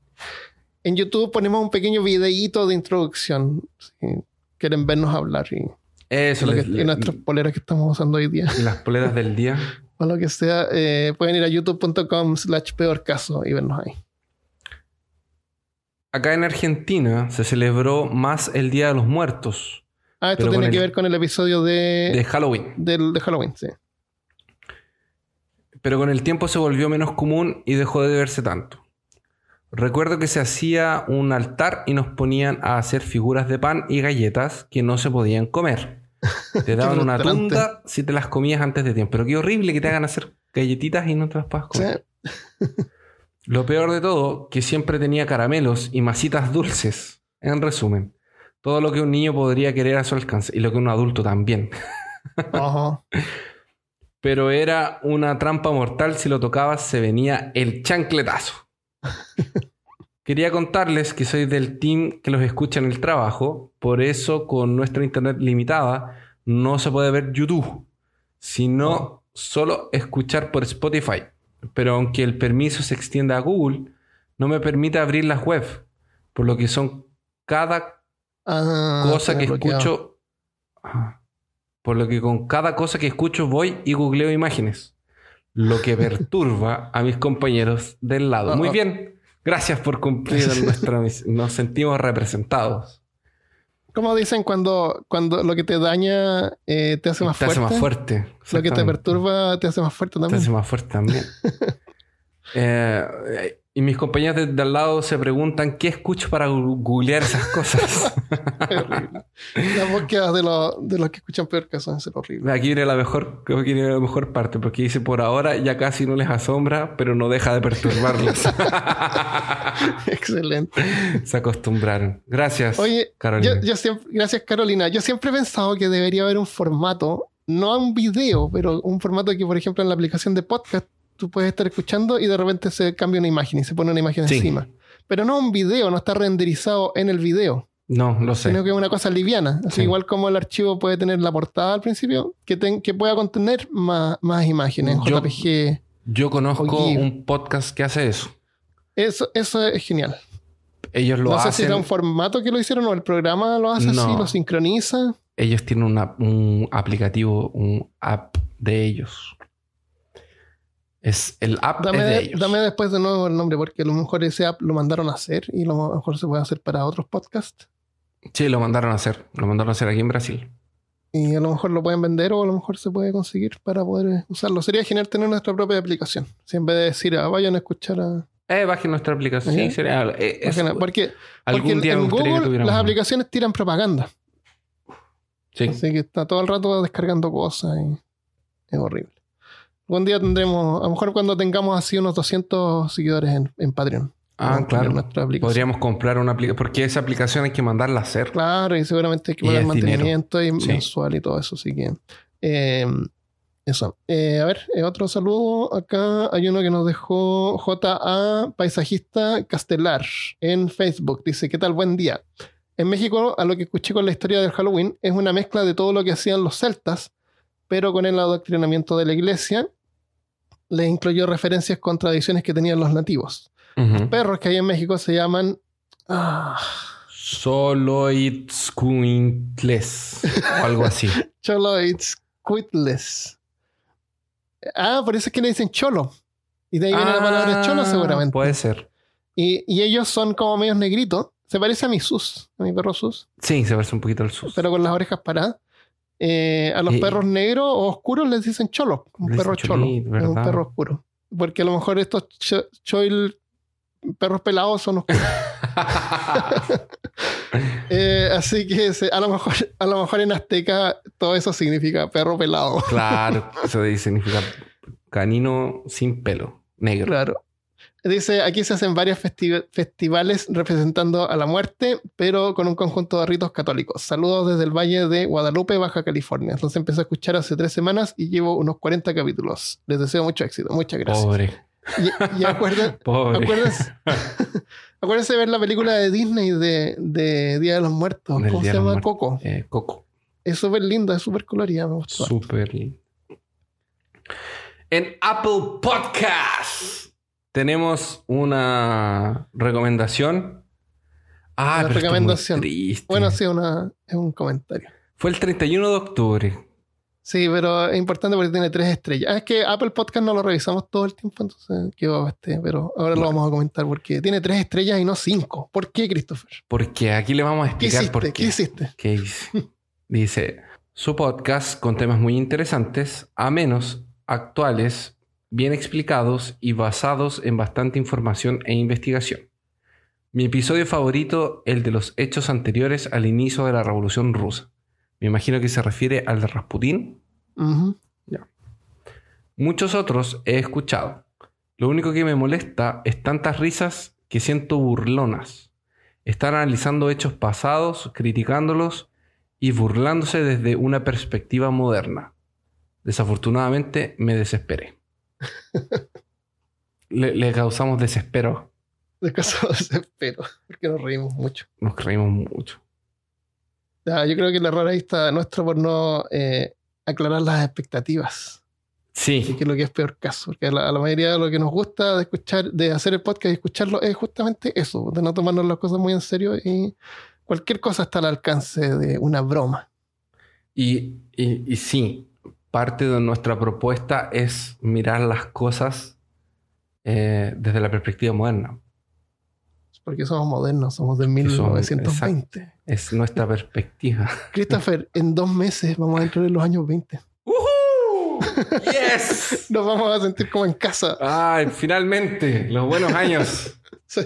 en YouTube ponemos un pequeño videíto de introducción. Si quieren vernos hablar y, Eso lo que- les- y nuestras poleras que estamos usando hoy día. *laughs* las poleras del día. *laughs* O lo que sea, eh, pueden ir a youtube.com slash peor caso y vernos ahí. Acá en Argentina se celebró más el Día de los Muertos Ah, esto tiene que el- ver con el episodio de, de Halloween. del, de Halloween, sí. pero con el tiempo se volvió menos común y dejó de verse tanto. Recuerdo que se hacía un altar y nos ponían a hacer figuras de pan y galletas que no se podían comer. *laughs* Te daban una tunda si te las comías antes de tiempo. Pero qué horrible que te hagan hacer galletitas y no te las puedas Sí. comer. *laughs* Lo peor de todo, que siempre tenía caramelos y masitas dulces. En resumen, todo lo que un niño podría querer a su alcance y lo que un adulto también. *laughs* Ajá. Pero era una trampa mortal. Si lo tocabas, se venía el chancletazo. *laughs* Quería contarles que soy del team que los escucha en el trabajo. Por eso, con nuestra internet limitada, no se puede ver YouTube, sino solo escuchar por Spotify. Pero aunque el permiso se extienda a Google, no me permite abrir las web. Por lo que son cada Ah, cosa que bloqueado. escucho. Ah. Por lo que con cada cosa que escucho voy y googleo imágenes. Lo que perturba a mis compañeros del lado. Muy ah. bien. Gracias por cumplir *laughs* nuestra misión. Nos sentimos representados. Como dicen cuando, cuando lo que te daña eh, te hace más te fuerte. hace más fuerte. Lo que te perturba te hace más fuerte Te también. hace más fuerte también. *laughs* Eh, y mis compañeros de, de al lado se preguntan qué escucho para googlear esas *laughs* cosas. Horrible. Las búsquedas de, los de los que escuchan peor a ser horribles. Aquí viene la mejor, creo que viene la mejor parte, porque dice por ahora ya casi no les asombra, pero no deja de perturbarlos. *laughs* Excelente. Se acostumbraron. Gracias. Oye, Carolina. yo, yo siempre, gracias Carolina. Yo siempre he pensado que debería haber un formato, no un video, pero un formato que, por ejemplo, en la aplicación de podcast tú puedes estar escuchando y de repente se cambia una imagen y se pone una imagen Sí. encima. Pero no un video, no está renderizado en el video, No, lo sé. sino que es una cosa liviana. Así Sí. igual como el archivo puede tener la portada al principio, que, que pueda contener más, más imágenes, Yo- JPG. Yo conozco un podcast que hace eso. Eso, eso es genial. Ellos lo no sé si hacen. era un formato que lo hicieron o el programa lo hace así, No. lo sincroniza. Ellos tienen una- un aplicativo, un app de ellos. Es el app Dame, es de ellos. dame después de nuevo el nombre, porque a lo mejor ese app lo mandaron a hacer y a lo mejor se puede hacer para otros podcasts. Sí, lo mandaron a hacer. Lo mandaron a hacer aquí en Brasil. Y a lo mejor lo pueden vender o a lo mejor se puede conseguir para poder usarlo. Sería genial tener nuestra propia aplicación. Si en vez de decir, ah, vayan a escuchar a. Eh, bajen nuestra aplicación. Sí, sería. eh, es- Porque, porque algún día me en que Google las aplicaciones tiran propaganda. Sí. Así que está todo el rato descargando cosas y es horrible. Algún día tendremos, a lo mejor cuando tengamos así unos 200 seguidores en, en Patreon. Ah, claro. Podríamos comprar una aplicación. Porque esa aplicación hay que mandarla a hacer. Claro, y seguramente hay que pagar dinero. mantenimiento y Sí. mensual y todo eso. Así que. eh, Eso. Eh, a ver, eh, otro saludo. Acá hay uno que nos dejó JA Paisajista Castelar en Facebook. Dice, ¿qué tal? Buen día. En México, a lo que escuché con la historia del Halloween, es una mezcla de todo lo que hacían los celtas, pero con el adoctrinamiento de la iglesia. Le incluyó referencias con tradiciones que tenían los nativos. Los perros que hay en México se llaman... Ah, Soloitzcuintles. o algo así. *laughs* Choloitzcuintles. Ah, por eso es que le dicen cholo. Y de ahí viene la palabra cholo Ah, seguramente. Puede ser. Y, y ellos son como medios negritos. Se parece a mi sus, a mi perro sus, Sí, se parece un poquito al sus. pero con las orejas paradas. Eh, a los Y- perros negros o oscuros les dicen cholo. Un perro cholo. es un perro oscuro. Porque a lo mejor estos cho- choil perros pelados son oscuros. *laughs* *laughs* Eh, así que se- a, lo mejor, a lo mejor en azteca todo eso significa perro pelado. claro, *laughs* eso significa canino sin pelo, negro. Claro. Dice, aquí se hacen varios festi- festivales representando a la muerte, pero con un conjunto de ritos católicos. Saludos desde el Valle de Guadalupe, Baja California. Entonces empecé a escuchar hace tres semanas y llevo unos 40 capítulos. Les deseo mucho éxito. Muchas gracias. Pobre, Y, y acuerden- *laughs* pobre. acuérdense, *laughs* acuérdense de ver la película de Disney de, de Día de los Muertos. ¿Cómo se llama? Coco. Eh, Coco. Es súper linda, es súper colorida. Me gustó. Súper lindo. En Apple Podcast tenemos una recomendación. Ah, Una pero muy recomendación. triste. Bueno, sí, una, es un comentario. Fue el 31 de octubre. Sí, pero es importante porque tiene tres estrellas. Ah, es que Apple Podcast no lo revisamos todo el tiempo, entonces quedó este, pero ahora lo vamos a comentar porque tiene tres estrellas y no cinco. ¿Por qué, Christopher? Porque aquí le vamos a ¿Qué explicar por ¿Qué qué. hiciste? ¿Qué hice? Dice, su podcast con temas muy interesantes, a menos actuales, bien explicados y basados en bastante información e investigación. Mi episodio favorito, el de los hechos anteriores al inicio de la Revolución Rusa. Me imagino que se refiere al de Rasputín. Muchos otros he escuchado. Lo único que me molesta es tantas risas que siento burlonas. Estar analizando hechos pasados, criticándolos y burlándose desde una perspectiva moderna. Desafortunadamente me desesperé. Le, le causamos desespero. De caso *laughs* desespero, porque nos reímos mucho. Nos reímos mucho. Yo creo que el error ahí está nuestro por no eh, aclarar las expectativas, Sí, que es lo que es peor caso, porque a la, a la mayoría de lo que nos gusta de escuchar, de hacer el podcast y escucharlo es justamente eso, de no tomarnos las cosas muy en serio y cualquier cosa está al alcance de una broma. y, y- y sí, parte de nuestra propuesta es mirar las cosas eh, desde la perspectiva moderna. Porque somos modernos, somos somos- 1920. Es nuestra *laughs* perspectiva. Christopher, en dos meses vamos a entrar en los años 20. ¡Uhú! ¡Yes! *laughs* Nos vamos a sentir como en casa. ¡Ay, finalmente! Los buenos años. *laughs* Sí.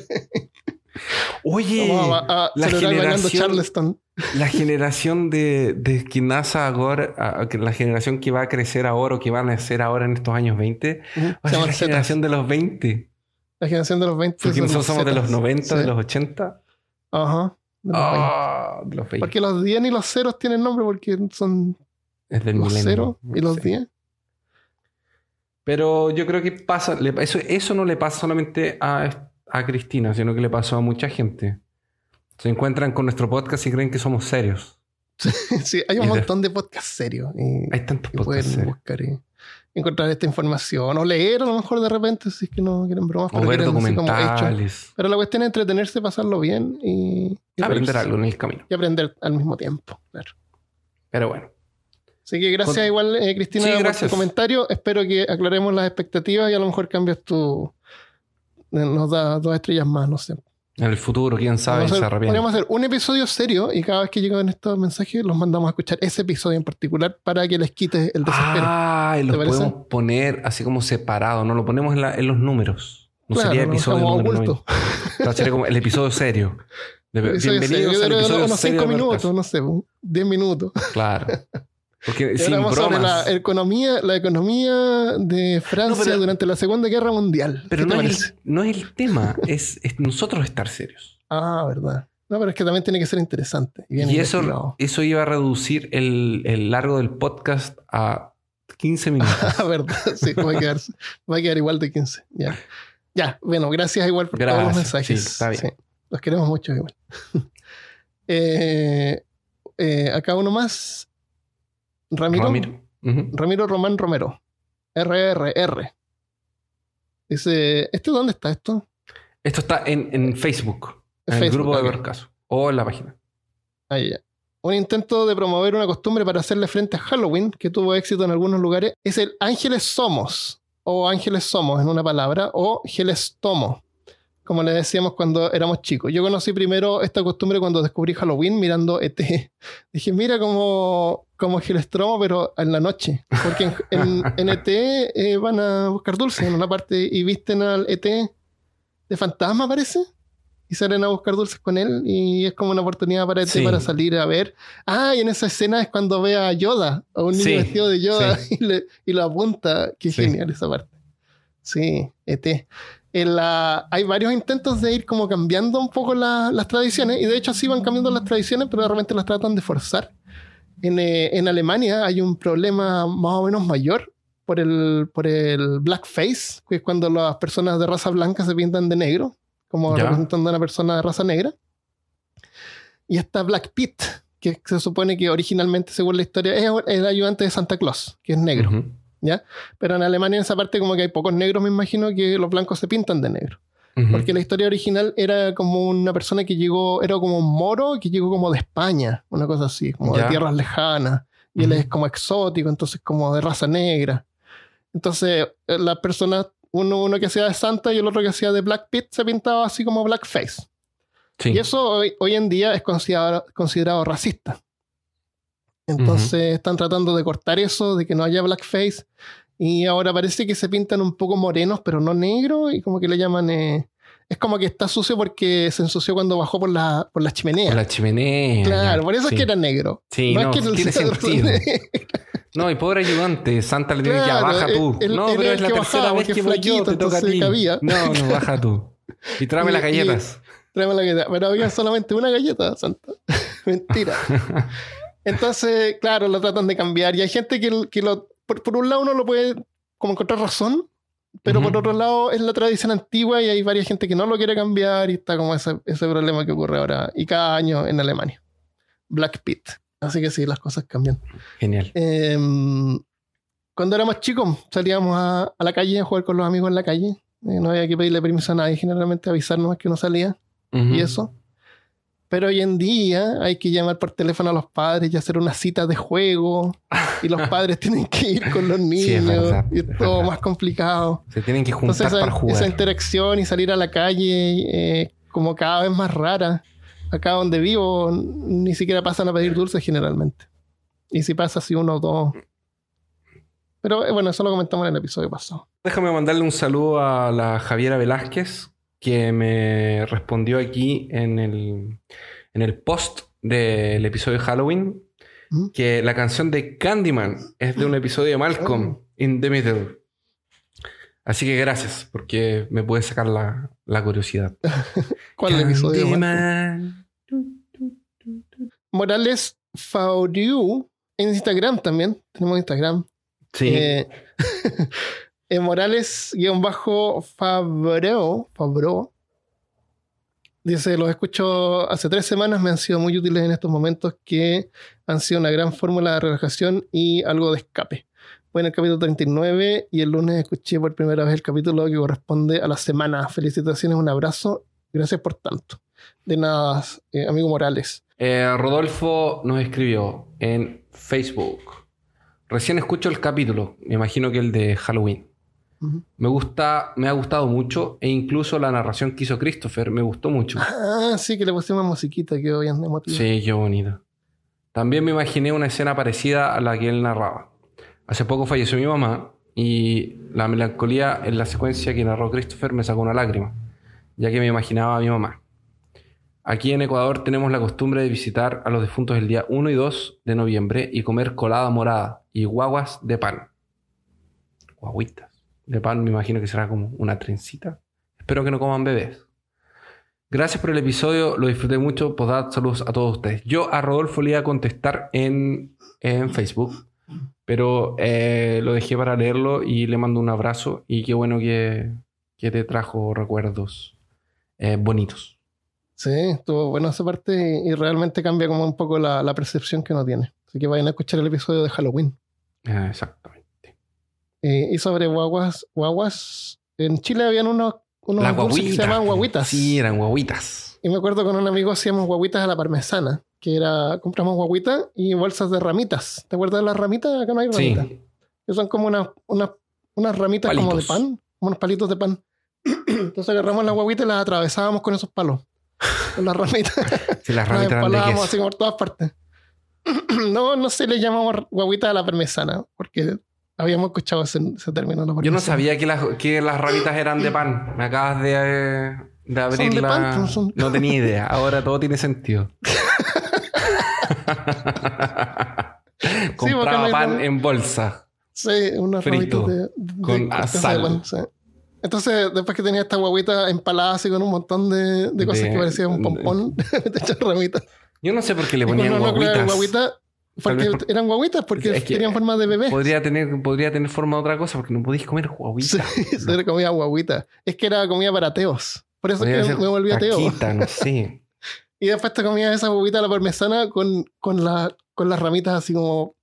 Oye, Vamos a, a la generación- Charleston. La generación de, de que nace ahora, a- la generación que va a crecer ahora o que va a nacer ahora en estos años 20, Ujú. va a Se ser llaman la Zetas. generación de los 20. La generación de los 20. Porque nosotros somos de los Zetas. 90, Sí. de los 80. Ajá. de los 20. Ah, de los 20. Porque los 10 y los ceros tienen nombre porque son es del los ceros y los Sí. 10. Pero yo creo que pasa, eso, eso no le pasa solamente a, a Cristina, sino que le pasó a mucha gente. Se encuentran con nuestro podcast y creen que somos serios. *laughs* sí, hay un Y montón de podcasts serios. Y, Hay tantos y podcasts pueden serios. buscar y encontrar esta información o leer a lo mejor de repente si es que no quieren bromas. O pero ver documentales. Pero la cuestión es entretenerse, pasarlo bien y, y Aprender algo en el camino. Y aprender al mismo tiempo. Claro. Pero bueno. Así que gracias Con- igual, eh, Cristina, Sí, por tu comentario. Espero que aclaremos las expectativas y a lo mejor cambias tu... Nos da dos estrellas más, no sé. En el futuro, quién sabe, Podríamos se hacer, arrepiente. podríamos hacer un episodio serio y cada vez que llegan estos mensajes los mandamos a escuchar ese episodio en particular para que les quite el desespero. Ah, y los podemos poner así como separado, no lo ponemos en, la- en los números. No Claro, sería lo episodio número oculto. 90. Claro, sería como el episodio serio. *laughs* De- bienvenidos serio. al episodio unos serio 5 de minutos, Vertas. no sé, 10 minutos. Claro. *laughs* Porque sin hablamos sobre la economía, la economía de Francia No, pero- durante la Segunda Guerra Mundial. Pero ¿Qué te no es, el, no es el tema, es, es nosotros estar serios. Ah, verdad. No, pero es que también tiene que ser interesante. Y, eso, eso iba a reducir el, el largo del podcast a 15 *laughs* minutos. Ah, verdad, sí, va a, quedar, va a quedar igual de 15. Ya. Ya, bueno, gracias igual por todos los mensajes. sí, está bien. los queremos mucho igual. *laughs* Eh, eh, acá uno más. Ramiro. Ramiro. Román Romero. RRR. Dice, ¿este dónde está esto? Esto está en, en Facebook, en el grupo de. Vercaso o en la página. Ahí ya. Un intento de promover una costumbre para hacerle frente a Halloween que tuvo éxito en algunos lugares es el Ángeles Somos o Ángeles Somos en una palabra o Geles Tomo, como le decíamos cuando éramos chicos. Yo conocí primero esta costumbre cuando descubrí Halloween mirando ET. *laughs* Dije, mira como, como Gelestromo, pero en la noche. Porque en, en- en ET eh, van a buscar dulces en una parte y visten al ET de fantasma, parece. Y salen a buscar dulces con él y es como una oportunidad para ET Sí. para salir a ver. Ah, y en esa escena es cuando ve a Yoda, a un niño Sí, vestido de Yoda sí. *laughs* y, le- y lo apunta. Qué genial esa parte. Sí, ET. En la, hay varios intentos de ir como cambiando un poco la- las tradiciones y de hecho sí van cambiando las tradiciones, pero de repente las tratan de forzar. En, eh, en Alemania hay un problema más o menos mayor por el, por el blackface, que es cuando las personas de raza blanca se pintan de negro, como Ya. representando a una persona de raza negra. Y está Black Pete, que se supone que originalmente, según la historia, es el ayudante de Santa Claus, que es negro. ¿Ya? Pero en Alemania en esa parte como que hay pocos negros, me imagino que los blancos se pintan de negro. Porque la historia original era como una persona que llegó, era como un moro que llegó como de España, una cosa así, como Ya. de tierras lejanas. Y él es como exótico, entonces como de raza negra. Entonces eh, las personas, uno, uno que hacía de Santa y el otro que hacía de Black Pit, se pintaba así como blackface. Sí. Y eso hoy, hoy en día es considerado, considerado racista. Entonces están tratando de cortar eso, de que no haya blackface. Y ahora parece que se pintan un poco morenos, pero no negros, y como que le llaman... eh, es como que está sucio porque se ensució cuando bajó por la, por la chimenea. Por la chimenea. claro, ya. por eso Sí. es que era negro. Sí, no, es que tiene sentido. No, y pobre ayudante, Santa le dice, ya, Claro, baja tú. él- no, pero es el la tercera vez que yo, flaquito, te toca a ti. cabía. No, no, baja tú. Y tráeme Y- las y- galletas. Tráeme la galleta. Pero había solamente una galleta, Santa. *laughs* Mentira. *laughs* Entonces, claro, lo tratan de cambiar. Y hay gente que, que lo. Por, por un lado, uno lo puede como encontrar razón, pero por otro lado, es la tradición antigua y hay varias gente que no lo quiere cambiar y está como ese, ese problema que ocurre ahora y cada año en Alemania. Black Pit. Así que sí, las cosas cambian. Genial. Em, cuando éramos chicos, salíamos a, a la calle a jugar con los amigos en la calle. Eh, no había que pedirle permiso a nadie, generalmente avisar nomás que uno salía y eso. Pero hoy en día hay que llamar por teléfono a los padres y hacer una cita de juego. Y los *laughs* padres tienen que ir con los niños. Sí, es verdad, y es todo verdad. más complicado. Se tienen que juntar Entonces esa, para jugar. esa interacción y salir a la calle eh, como cada vez más rara. Acá donde vivo ni siquiera pasan a pedir dulces generalmente. Y si pasa así uno o dos. Pero eh, bueno, eso lo comentamos en el episodio pasado. Déjame mandarle un saludo a la Javiera Velázquez, que me respondió aquí en el, en el post del episodio de Halloween, ¿Mm? que la canción de Candyman es de un episodio de Malcolm in the Middle. Así que gracias, porque me puede sacar la, la curiosidad. *laughs* ¿Cuál es el episodio? Candyman. Morales Fauriu en Instagram también. Tenemos Instagram. Sí, Eh, *laughs* eh, Morales-Fabreo, Fabreo, dice, los escucho hace tres semanas, me han sido muy útiles en estos momentos que han sido una gran fórmula de relajación y algo de escape. Fue en el capítulo 39 y el lunes escuché por primera vez el capítulo que corresponde a la semana. Felicitaciones, un abrazo. Gracias por tanto. De nada, eh, amigo Morales. Eh, Rodolfo nos escribió en Facebook. Recién escucho el capítulo, me imagino que el de Halloween. Me gusta, me ha gustado mucho e incluso la narración que hizo Christopher me gustó mucho. Ah, sí, que le pusimos musiquita, bien emotivo. Sí, qué bonito. También me imaginé una escena parecida a la que él narraba. Hace poco falleció mi mamá y la melancolía en la secuencia que narró Christopher me sacó una lágrima, ya que me imaginaba a mi mamá. Aquí en Ecuador tenemos la costumbre de visitar a los difuntos el día 1 y 2 de noviembre y comer colada morada y guaguas de pan. Guaguitas de pan, me imagino que será como una trencita. Espero que no coman bebés. Gracias por el episodio, lo disfruté mucho. Posdad, saludos a todos ustedes. Yo a Rodolfo le iba a contestar en, en Facebook, Pero eh, lo dejé para leerlo y le mando un abrazo. Y qué bueno que, que te trajo recuerdos eh, bonitos. Sí, estuvo bueno esa parte y, y realmente cambia como un poco la, la percepción que uno tiene. Así que vayan a escuchar el episodio de Halloween. Ah, exactamente. Eh, y sobre guaguas, guaguas, en Chile habían unos, unos Las dulces que se llamaban guaguitas. Sí, eran guaguitas. Y me acuerdo con un amigo hacíamos guaguitas a la parmesana, que era, compramos guaguitas y bolsas de ramitas. ¿Te acuerdas de las ramitas? Acá no hay Sí. ramitas. Que son como unas, unas, unas ramitas como de pan, como unos palitos de pan. *clears throat* Entonces agarramos las guaguitas y las atravesábamos con esos palos. Con las ramitas. *laughs* Sí, las las ramitas empalábamos queso. así por todas partes. *clears throat* no, no se le llamamos guaguitas a la parmesana, porque habíamos escuchado ese, ese término. Yo no sabía que las, que las ramitas eran de pan. Me acabas de, eh, de abrir de la... pan, pues, son- No tenía idea. *laughs* Ahora todo tiene sentido. *laughs* Compraba porque no hay pan en bolsa. Sí, unas Frito, ramitas de, de- con de de pan, sí. Entonces, después que tenía esta guaguita empalada así con un montón de, de cosas De- que parecían un pompón, *laughs* de hecho ramitas. Yo no sé por qué le ponían guaguitas. guaguita, porque por- eran guaguitas, porque Es que- tenían forma de bebé. Podría tener, podría tener forma de otra cosa porque no podéis comer Sí, *laughs* guaguitas. se le comía guaguita. Es que era comida para teos. Por eso Podría que me volví ateo. caquita, no *laughs* sé. Y después te comías esa guaguita a la parmesana con, con, la, con las ramitas así como...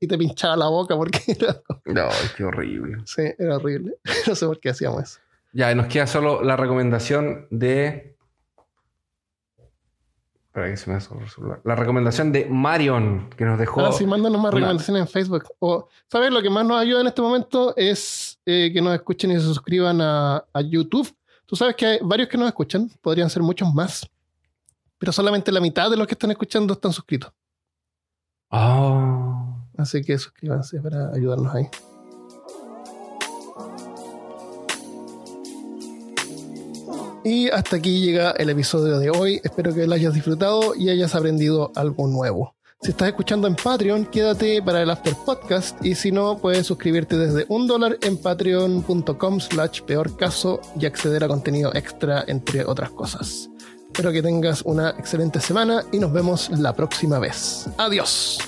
Y te pinchaba la boca porque *laughs* era, No, qué horrible. sí, era horrible. No sé por qué hacíamos eso. Ya, nos queda solo la recomendación de. Que se me. La recomendación de Marion, que nos dejó. Ah, sí, mándanos más recomendaciones en Facebook. O, ¿sabes? Lo que más nos ayuda en este momento es eh, que nos escuchen y se suscriban a, a YouTube. Tú sabes que hay varios que nos escuchan, podrían ser muchos más, pero solamente la mitad de los que están escuchando están suscritos. Oh. Así que suscríbanse para ayudarnos ahí. Y hasta aquí llega el episodio de hoy. Espero que lo hayas disfrutado y hayas aprendido algo nuevo. Si estás escuchando en Patreon, quédate para el After Podcast y si no, puedes suscribirte desde un dólar en patreon.com slash peor caso y acceder a contenido extra, entre otras cosas. Espero que tengas una excelente semana y nos vemos la próxima vez. Adiós.